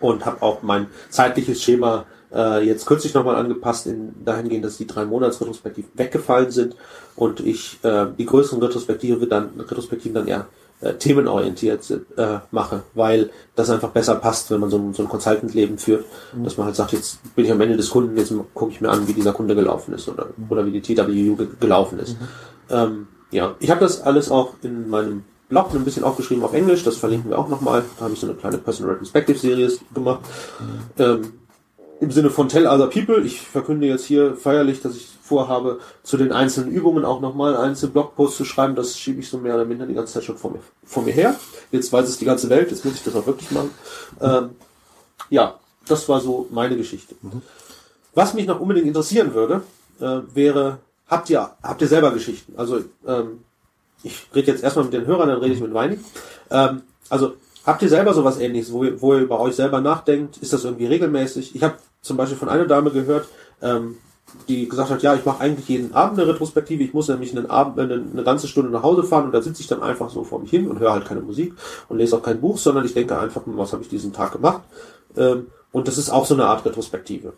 und habe auch mein zeitliches Schema äh, jetzt kürzlich nochmal angepasst, in dahingehend, dass die drei Monats Retrospektiven weggefallen sind und ich äh, die größeren Retrospektive dann Retrospektiven dann eher äh, themenorientiert äh, mache, weil das einfach besser passt, wenn man so ein, so ein Consultant-Leben führt, mhm. dass man halt sagt, jetzt bin ich am Ende des Kunden, jetzt gucke ich mir an, wie dieser Kunde gelaufen ist oder, mhm. oder wie die TWU ge gelaufen ist. Mhm. Ähm, ja, ich habe das alles auch in meinem Blog ein bisschen aufgeschrieben auf Englisch, das verlinken wir auch nochmal. Da habe ich so eine kleine Personal Retrospective Series gemacht. Mhm. Ähm, Im Sinne von Tell Other People. Ich verkünde jetzt hier feierlich, dass ich vorhabe, zu den einzelnen Übungen auch nochmal einzelne Blogposts zu schreiben. Das schiebe ich so mehr oder minder die ganze Zeit schon vor mir, vor mir her. Jetzt weiß es die ganze Welt, jetzt muss ich das auch wirklich machen. Ähm, ja, das war so meine Geschichte. Mhm. Was mich noch unbedingt interessieren würde, äh, wäre, habt ihr, habt ihr selber Geschichten? Also, ähm, ich rede jetzt erstmal mit den Hörern, dann rede ich mit Weini. Ähm, also, habt ihr selber sowas ähnliches, wo ihr, wo ihr über euch selber nachdenkt? Ist das irgendwie regelmäßig? Ich habe zum Beispiel von einer Dame gehört, ähm, die gesagt hat, ja, ich mache eigentlich jeden Abend eine Retrospektive, ich muss nämlich einen Abend, eine, eine ganze Stunde nach Hause fahren und da sitze ich dann einfach so vor mich hin und höre halt keine Musik und lese auch kein Buch, sondern ich denke einfach, was habe ich diesen Tag gemacht. Ähm, und das ist auch so eine Art Retrospektive.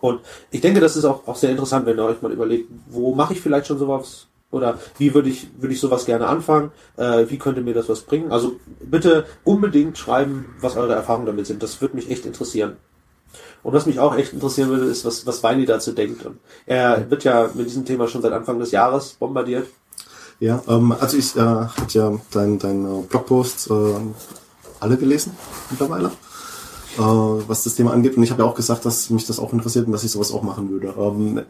Und ich denke, das ist auch, auch sehr interessant, wenn ihr euch mal überlegt, wo mache ich vielleicht schon sowas oder wie würde ich, würde ich sowas gerne anfangen? Äh, wie könnte mir das was bringen? Also bitte unbedingt schreiben, was eure Erfahrungen damit sind. Das würde mich echt interessieren. Und was mich auch echt interessieren würde, ist, was, was Weini dazu denkt. Und er wird ja mit diesem Thema schon seit Anfang des Jahres bombardiert. Ja, ähm, also ich äh, habe ja dein, dein äh, Blogpost äh, alle gelesen mittlerweile, äh, was das Thema angeht. Und ich habe ja auch gesagt, dass mich das auch interessiert und dass ich sowas auch machen würde. Ähm,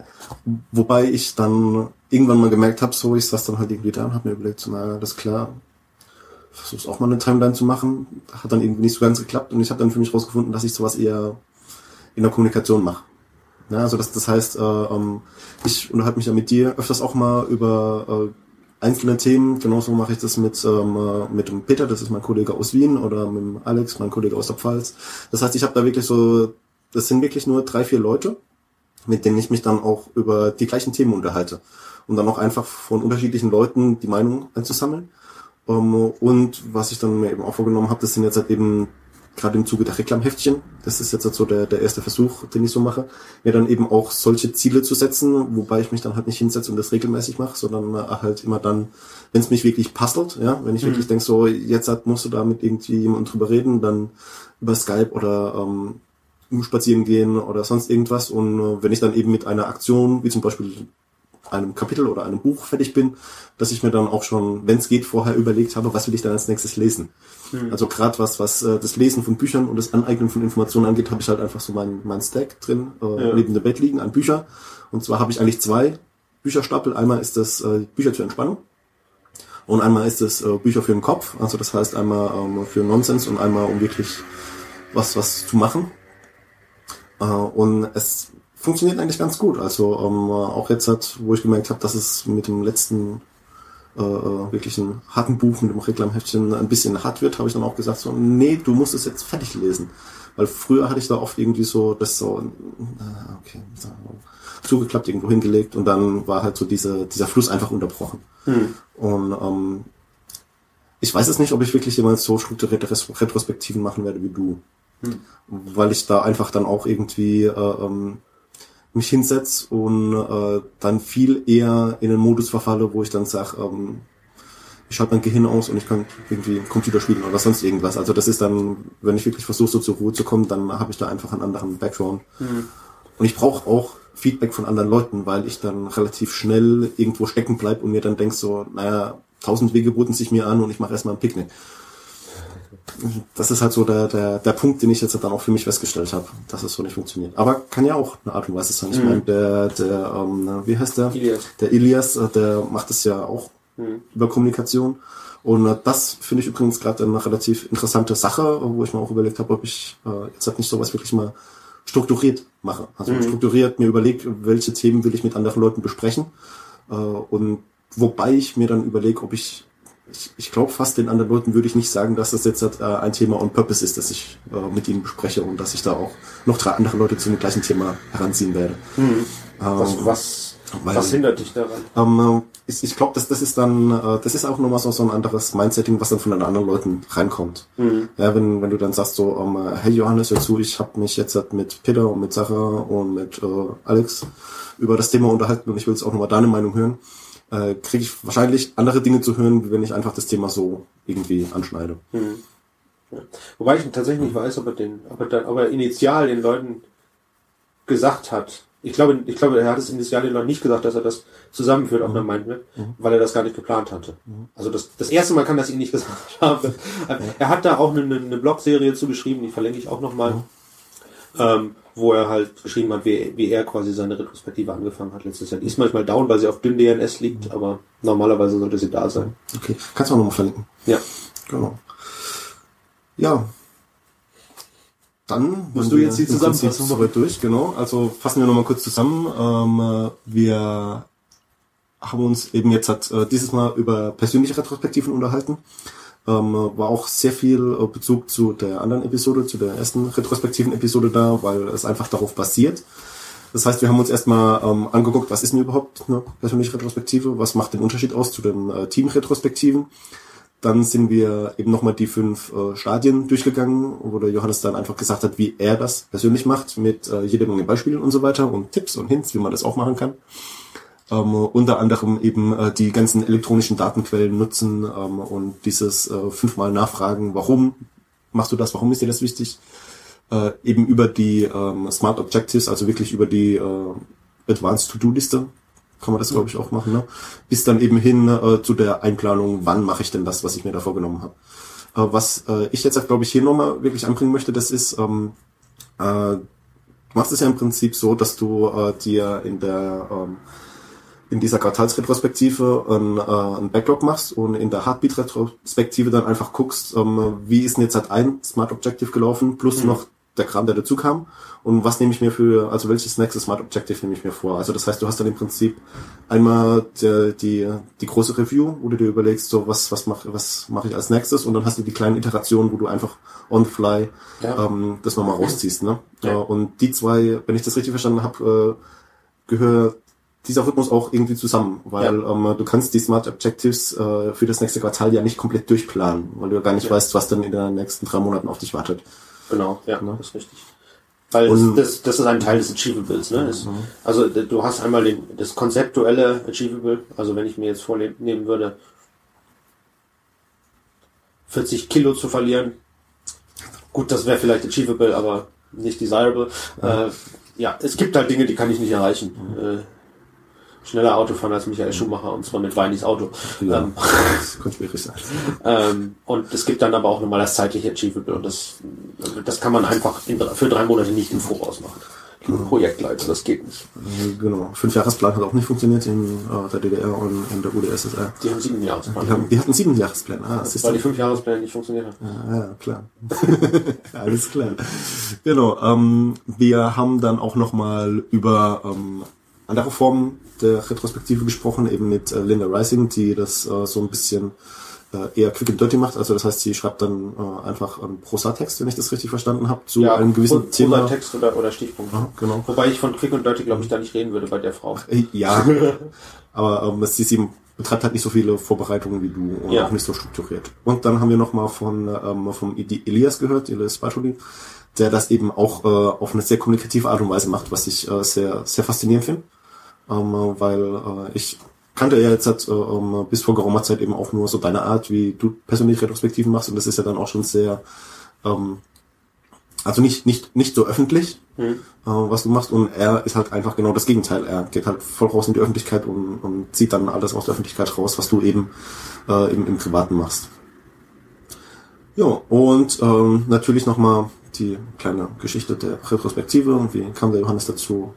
wobei ich dann irgendwann mal gemerkt habe, so ich saß dann halt irgendwie da und habe mir überlegt, so, na, das ist klar, versuch's auch mal eine Timeline zu machen. Hat dann irgendwie nicht so ganz geklappt und ich habe dann für mich rausgefunden, dass ich sowas eher in der Kommunikation mache. Ja, also das, das heißt, äh, ähm, ich unterhalte mich ja mit dir öfters auch mal über äh, einzelne Themen. Genauso mache ich das mit, ähm, äh, mit dem Peter, das ist mein Kollege aus Wien, oder mit dem Alex, mein Kollege aus der Pfalz. Das heißt, ich habe da wirklich so, das sind wirklich nur drei, vier Leute, mit denen ich mich dann auch über die gleichen Themen unterhalte. Und dann auch einfach von unterschiedlichen Leuten die Meinung einzusammeln. Ähm, und was ich dann mir eben auch vorgenommen habe, das sind jetzt halt eben gerade im Zuge der Reklamheftchen, das ist jetzt so der, der erste Versuch, den ich so mache, mir dann eben auch solche Ziele zu setzen, wobei ich mich dann halt nicht hinsetze und das regelmäßig mache, sondern äh, halt immer dann, wenn es mich wirklich passelt, ja, wenn ich mhm. wirklich denke, so jetzt halt musst du da mit irgendwie jemandem drüber reden, dann über Skype oder ähm, spazieren gehen oder sonst irgendwas und äh, wenn ich dann eben mit einer Aktion, wie zum Beispiel einem Kapitel oder einem Buch fertig bin, dass ich mir dann auch schon, wenn es geht, vorher überlegt habe, was will ich dann als nächstes lesen. Mhm. Also gerade was, was äh, das Lesen von Büchern und das Aneignen von Informationen angeht, habe ich halt einfach so mein, mein Stack drin, äh, ja. neben dem Bett liegen an Bücher. Und zwar habe ich eigentlich zwei Bücherstapel. Einmal ist das äh, Bücher zur Entspannung und einmal ist es äh, Bücher für den Kopf. Also das heißt einmal ähm, für Nonsens und einmal um wirklich was, was zu machen. Äh, und es funktioniert eigentlich ganz gut. Also ähm, auch jetzt hat, wo ich gemerkt habe, dass es mit dem letzten äh, wirklich ein harten Buch mit dem Reklamheftchen ein bisschen hart wird, habe ich dann auch gesagt so, nee, du musst es jetzt fertig lesen. Weil früher hatte ich da oft irgendwie so, das so, äh, okay, zugeklappt, irgendwo hingelegt und dann war halt so diese, dieser Fluss einfach unterbrochen. Hm. Und ähm, ich weiß es nicht, ob ich wirklich jemals so strukturierte Retrospektiven machen werde wie du. Hm. Weil ich da einfach dann auch irgendwie äh, ähm, mich hinsetze und äh, dann viel eher in den Modus verfalle, wo ich dann sage, ähm, ich schalte mein Gehirn aus und ich kann irgendwie Computer spielen oder sonst irgendwas. Also das ist dann, wenn ich wirklich versuche, so zur Ruhe zu kommen, dann habe ich da einfach einen anderen Background. Mhm. Und ich brauche auch Feedback von anderen Leuten, weil ich dann relativ schnell irgendwo stecken bleib und mir dann denk so, naja, tausend Wege boten sich mir an und ich mache erstmal ein Picknick das ist halt so der, der, der Punkt, den ich jetzt dann auch für mich festgestellt habe, dass es so nicht funktioniert. Aber kann ja auch eine Art und Weise sein. Ich mhm. meine, der, der ähm, wie heißt der? Ilias. Der Ilias, äh, der macht es ja auch mhm. über Kommunikation. Und äh, das finde ich übrigens gerade eine relativ interessante Sache, wo ich mir auch überlegt habe, ob ich äh, jetzt halt nicht sowas wirklich mal strukturiert mache. Also mhm. strukturiert mir überlege, welche Themen will ich mit anderen Leuten besprechen. Äh, und wobei ich mir dann überlege, ob ich ich, ich glaube fast den anderen Leuten würde ich nicht sagen, dass das jetzt äh, ein Thema on purpose ist, das ich äh, mit ihnen bespreche und dass ich da auch noch drei andere Leute zu dem gleichen Thema heranziehen werde. Mhm. was, ähm, was, weil, was hindert dich daran? Ähm, ich ich glaube, das, das ist dann, äh, das ist auch nochmal so, so ein anderes Mindsetting, was dann von den anderen Leuten reinkommt. Mhm. Ja, wenn, wenn du dann sagst so, ähm, hey Johannes, hör zu, ich habe mich jetzt mit Peter und mit Sarah und mit äh, Alex über das Thema unterhalten und ich will jetzt auch nochmal deine Meinung hören äh, kriege ich wahrscheinlich andere Dinge zu hören, wenn ich einfach das Thema so irgendwie anschneide. Mhm. Ja. Wobei ich tatsächlich nicht weiß, ob er den, ob er, dann, ob er initial den Leuten gesagt hat. Ich glaube, ich glaube, er hat es initial den Leuten nicht gesagt, dass er das zusammenführt auf mhm. einer Mindmap, mhm. weil er das gar nicht geplant hatte. Mhm. Also das, das erste Mal kann das ihn nicht gesagt haben. Er hat da auch eine, eine Blogserie zugeschrieben, die verlinke ich auch nochmal. Mhm. Ähm, wo er halt geschrieben hat, wie, wie er quasi seine Retrospektive angefangen hat letztes Jahr. Die ist manchmal down, weil sie auf dünn DNS liegt, mhm. aber normalerweise sollte sie da sein. Okay, kannst du auch nochmal verlinken. Ja. Genau. Ja. Dann musst du jetzt die Zusammenfassung soweit durch, genau. Also fassen wir nochmal kurz zusammen. Ähm, wir haben uns eben jetzt hat, äh, dieses Mal über persönliche Retrospektiven unterhalten. Ähm, war auch sehr viel äh, Bezug zu der anderen Episode, zu der ersten retrospektiven Episode da, weil es einfach darauf basiert. Das heißt, wir haben uns erstmal ähm, angeguckt, was ist denn überhaupt eine persönliche Retrospektive, was macht den Unterschied aus zu den äh, Team-Retrospektiven. Dann sind wir eben nochmal die fünf äh, Stadien durchgegangen, wo der Johannes dann einfach gesagt hat, wie er das persönlich macht, mit äh, jede Menge Beispielen und so weiter und Tipps und Hints, wie man das auch machen kann ähm, unter anderem eben äh, die ganzen elektronischen Datenquellen nutzen ähm, und dieses äh, fünfmal nachfragen, warum machst du das, warum ist dir das wichtig, äh, eben über die ähm, Smart Objectives, also wirklich über die äh, Advanced To-Do-Liste, kann man das glaube ich auch machen, ne? bis dann eben hin äh, zu der Einplanung, wann mache ich denn das, was ich mir da vorgenommen habe. Äh, was äh, ich jetzt glaube ich hier nochmal wirklich anbringen möchte, das ist, ähm, äh, du machst es ja im Prinzip so, dass du äh, dir in der ähm, in dieser Quartalsretrospektive ein, äh, ein Backlog machst und in der Heartbeat-Retrospektive dann einfach guckst, ähm, wie ist denn jetzt halt ein Smart Objective gelaufen, plus mhm. noch der Kram, der dazu kam und was nehme ich mir für, also welches nächste Smart Objective nehme ich mir vor. Also das heißt, du hast dann im Prinzip einmal die, die, die große Review, wo du dir überlegst, so was, was mache was mach ich als nächstes und dann hast du die kleinen Iterationen, wo du einfach on the fly ja. ähm, das nochmal rausziehst. Ne? Ja. Und die zwei, wenn ich das richtig verstanden habe, äh, gehört dieser Rhythmus auch irgendwie zusammen, weil ja. ähm, du kannst die Smart Objectives äh, für das nächste Quartal ja nicht komplett durchplanen, weil du ja gar nicht ja. weißt, was dann in den nächsten drei Monaten auf dich wartet. Genau, ja, ne? das ist richtig. Weil und, das, das ist ein Teil des Achievables. Ne? Das, mhm. Also du hast einmal den, das konzeptuelle Achievable, also wenn ich mir jetzt vornehmen würde, 40 Kilo zu verlieren, gut, das wäre vielleicht achievable, aber nicht desirable. Mhm. Äh, ja, es gibt halt Dinge, die kann ich nicht erreichen. Mhm. Äh, schneller Auto fahren als Michael Schumacher und zwar mit Weinis Auto. Ja, Ähm, das könnte schwierig sein. ähm, und es gibt dann aber auch nochmal das zeitliche Achievable und das, das kann man einfach in, für drei Monate nicht im Voraus machen. Projektleiter, das geht nicht. Äh, Genau. Fünfjahresplan hat auch nicht funktioniert in äh, der DDR und in der UdSSR. Die haben sieben Jahre Die, haben, die hatten sieben Jahrespläne. Ah, das ist weil die fünf Jahrespläne nicht funktioniert haben. Ja, ja, klar. Alles klar. Genau. Ähm, wir haben dann auch nochmal über ähm, andere Formen der Retrospektive gesprochen, eben mit äh, Linda Rising, die das äh, so ein bisschen äh, eher quick and dirty macht. Also das heißt, sie schreibt dann äh, einfach einen Prosa-Text, wenn ich das richtig verstanden habe, zu einem gewissen Pro- Thema. Text oder, oder Stichpunkt. Ja, genau. Wobei ich von Quick und Dirty, glaube ich, da nicht reden würde bei der Frau. Äh, Ja, aber ähm, sie, sie betreibt halt nicht so viele Vorbereitungen wie du und Ja. auch nicht so strukturiert. Und dann haben wir nochmal von ähm, vom Eli- Elias gehört, Elias Bartoli, der das eben auch äh, auf eine sehr kommunikative Art und Weise macht, was ich äh, sehr sehr faszinierend finde, äh, weil äh, ich kannte ja jetzt halt, äh, ähm, bis vor geraumer Zeit eben auch nur so deine Art, wie du persönlich Retrospektiven machst und das ist ja dann auch schon sehr ähm, also nicht nicht nicht so öffentlich, äh, was du machst. Und er ist halt einfach genau das Gegenteil. Er geht halt voll raus in die Öffentlichkeit und, und zieht dann alles aus der Öffentlichkeit raus, was du eben äh, im, im Privaten machst. Ja, und ähm, natürlich nochmal die kleine Geschichte der Retrospektive und wie kam der Johannes dazu.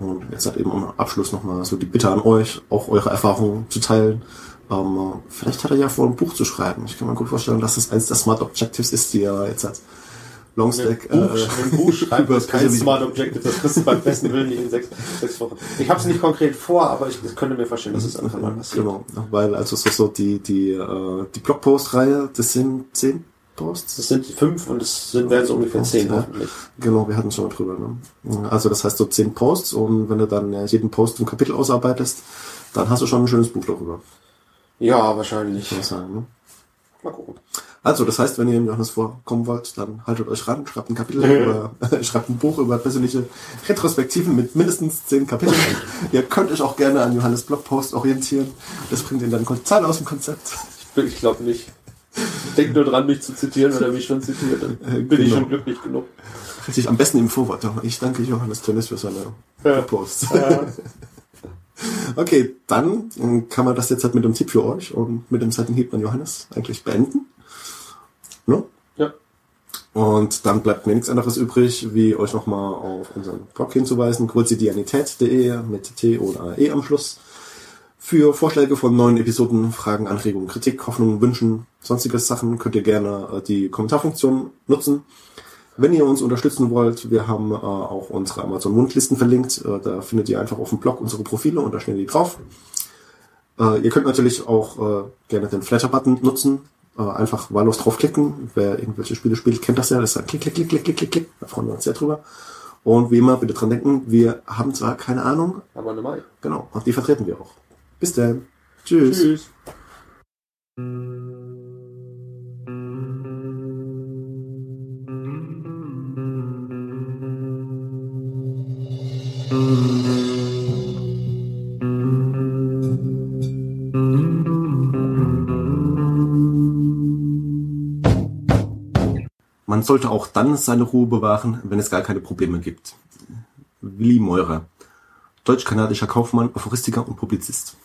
Und jetzt hat eben am Abschluss nochmal so die Bitte an euch, auch eure Erfahrungen zu teilen. Ähm, vielleicht hat er ja vor, ein Buch zu schreiben. Ich kann mir gut vorstellen, dass das eins der Smart Objectives ist, die er jetzt hat. Longstack. Buch, ein Buch schreiben, über das ist kein Smart Objective, das kriegst du beim besten Willen nicht in sechs, sechs Wochen. Ich habe es nicht konkret vor, aber ich, ich könnte mir vorstellen, dass es einfach mal passiert. Genau, weil also so, so die, die, äh, die Blogpost-Reihe, das sind zehn Posts. Das sind fünf und es sind, werden so ungefähr zehn Ja. hoffentlich. Genau, wir hatten schon mal drüber. Ne? Also das heißt so zehn Posts und wenn du dann äh, jeden Post ein Kapitel ausarbeitest, dann hast du schon ein schönes Buch darüber, Ja, wahrscheinlich. ich sagen. Ne? Mal gucken. Also das heißt, wenn ihr im Johannes vorkommen wollt, dann haltet euch ran, schreibt ein Kapitel über, schreibt ein Buch über persönliche Retrospektiven mit mindestens zehn Kapiteln. ihr könnt euch auch gerne an Johannes Blogpost orientieren. Das bringt ihn dann total aus dem Konzept. Ich glaube nicht. Denk nur dran, mich zu zitieren, wenn er mich schon zitiert. Dann Äh, bin ich genau. schon glücklich genug. Richtig, am besten im Vorwort. Ich danke Johannes Tönnis für seine Ja. Posts. Okay, dann äh, kann man das jetzt halt mit dem Tipp für euch und mit dem Seitenhieb an Johannes eigentlich beenden. Ne? Ja. Und dann bleibt mir nichts anderes übrig, wie euch nochmal auf unseren Blog hinzuweisen, quotidianität.de mit T oder E am Schluss. Für Vorschläge von neuen Episoden, Fragen, Anregungen, Kritik, Hoffnungen, Wünschen, sonstige Sachen könnt ihr gerne äh, die Kommentarfunktion nutzen. Wenn ihr uns unterstützen wollt, wir haben äh, auch unsere Amazon-Wunschlisten verlinkt. Äh, da findet ihr einfach auf dem Blog unsere Profile und da stehen die drauf. Äh, ihr könnt natürlich auch äh, gerne den Flatter-Button nutzen. Äh, einfach wahllos draufklicken. Wer irgendwelche Spiele spielt, kennt das ja. Das ist ein Klick, Klick, Klick, Klick, Klick, Klick, Klick. Da freuen wir uns sehr drüber. Und wie immer, bitte dran denken, wir haben zwar keine Ahnung, Aber eine Mai. genau, und die vertreten wir auch. Bis dann. Tschüss. Tschüss. Man sollte auch dann seine Ruhe bewahren, wenn es gar keine Probleme gibt. Willi Meurer, deutsch-kanadischer Kaufmann, Aphoristiker und Publizist.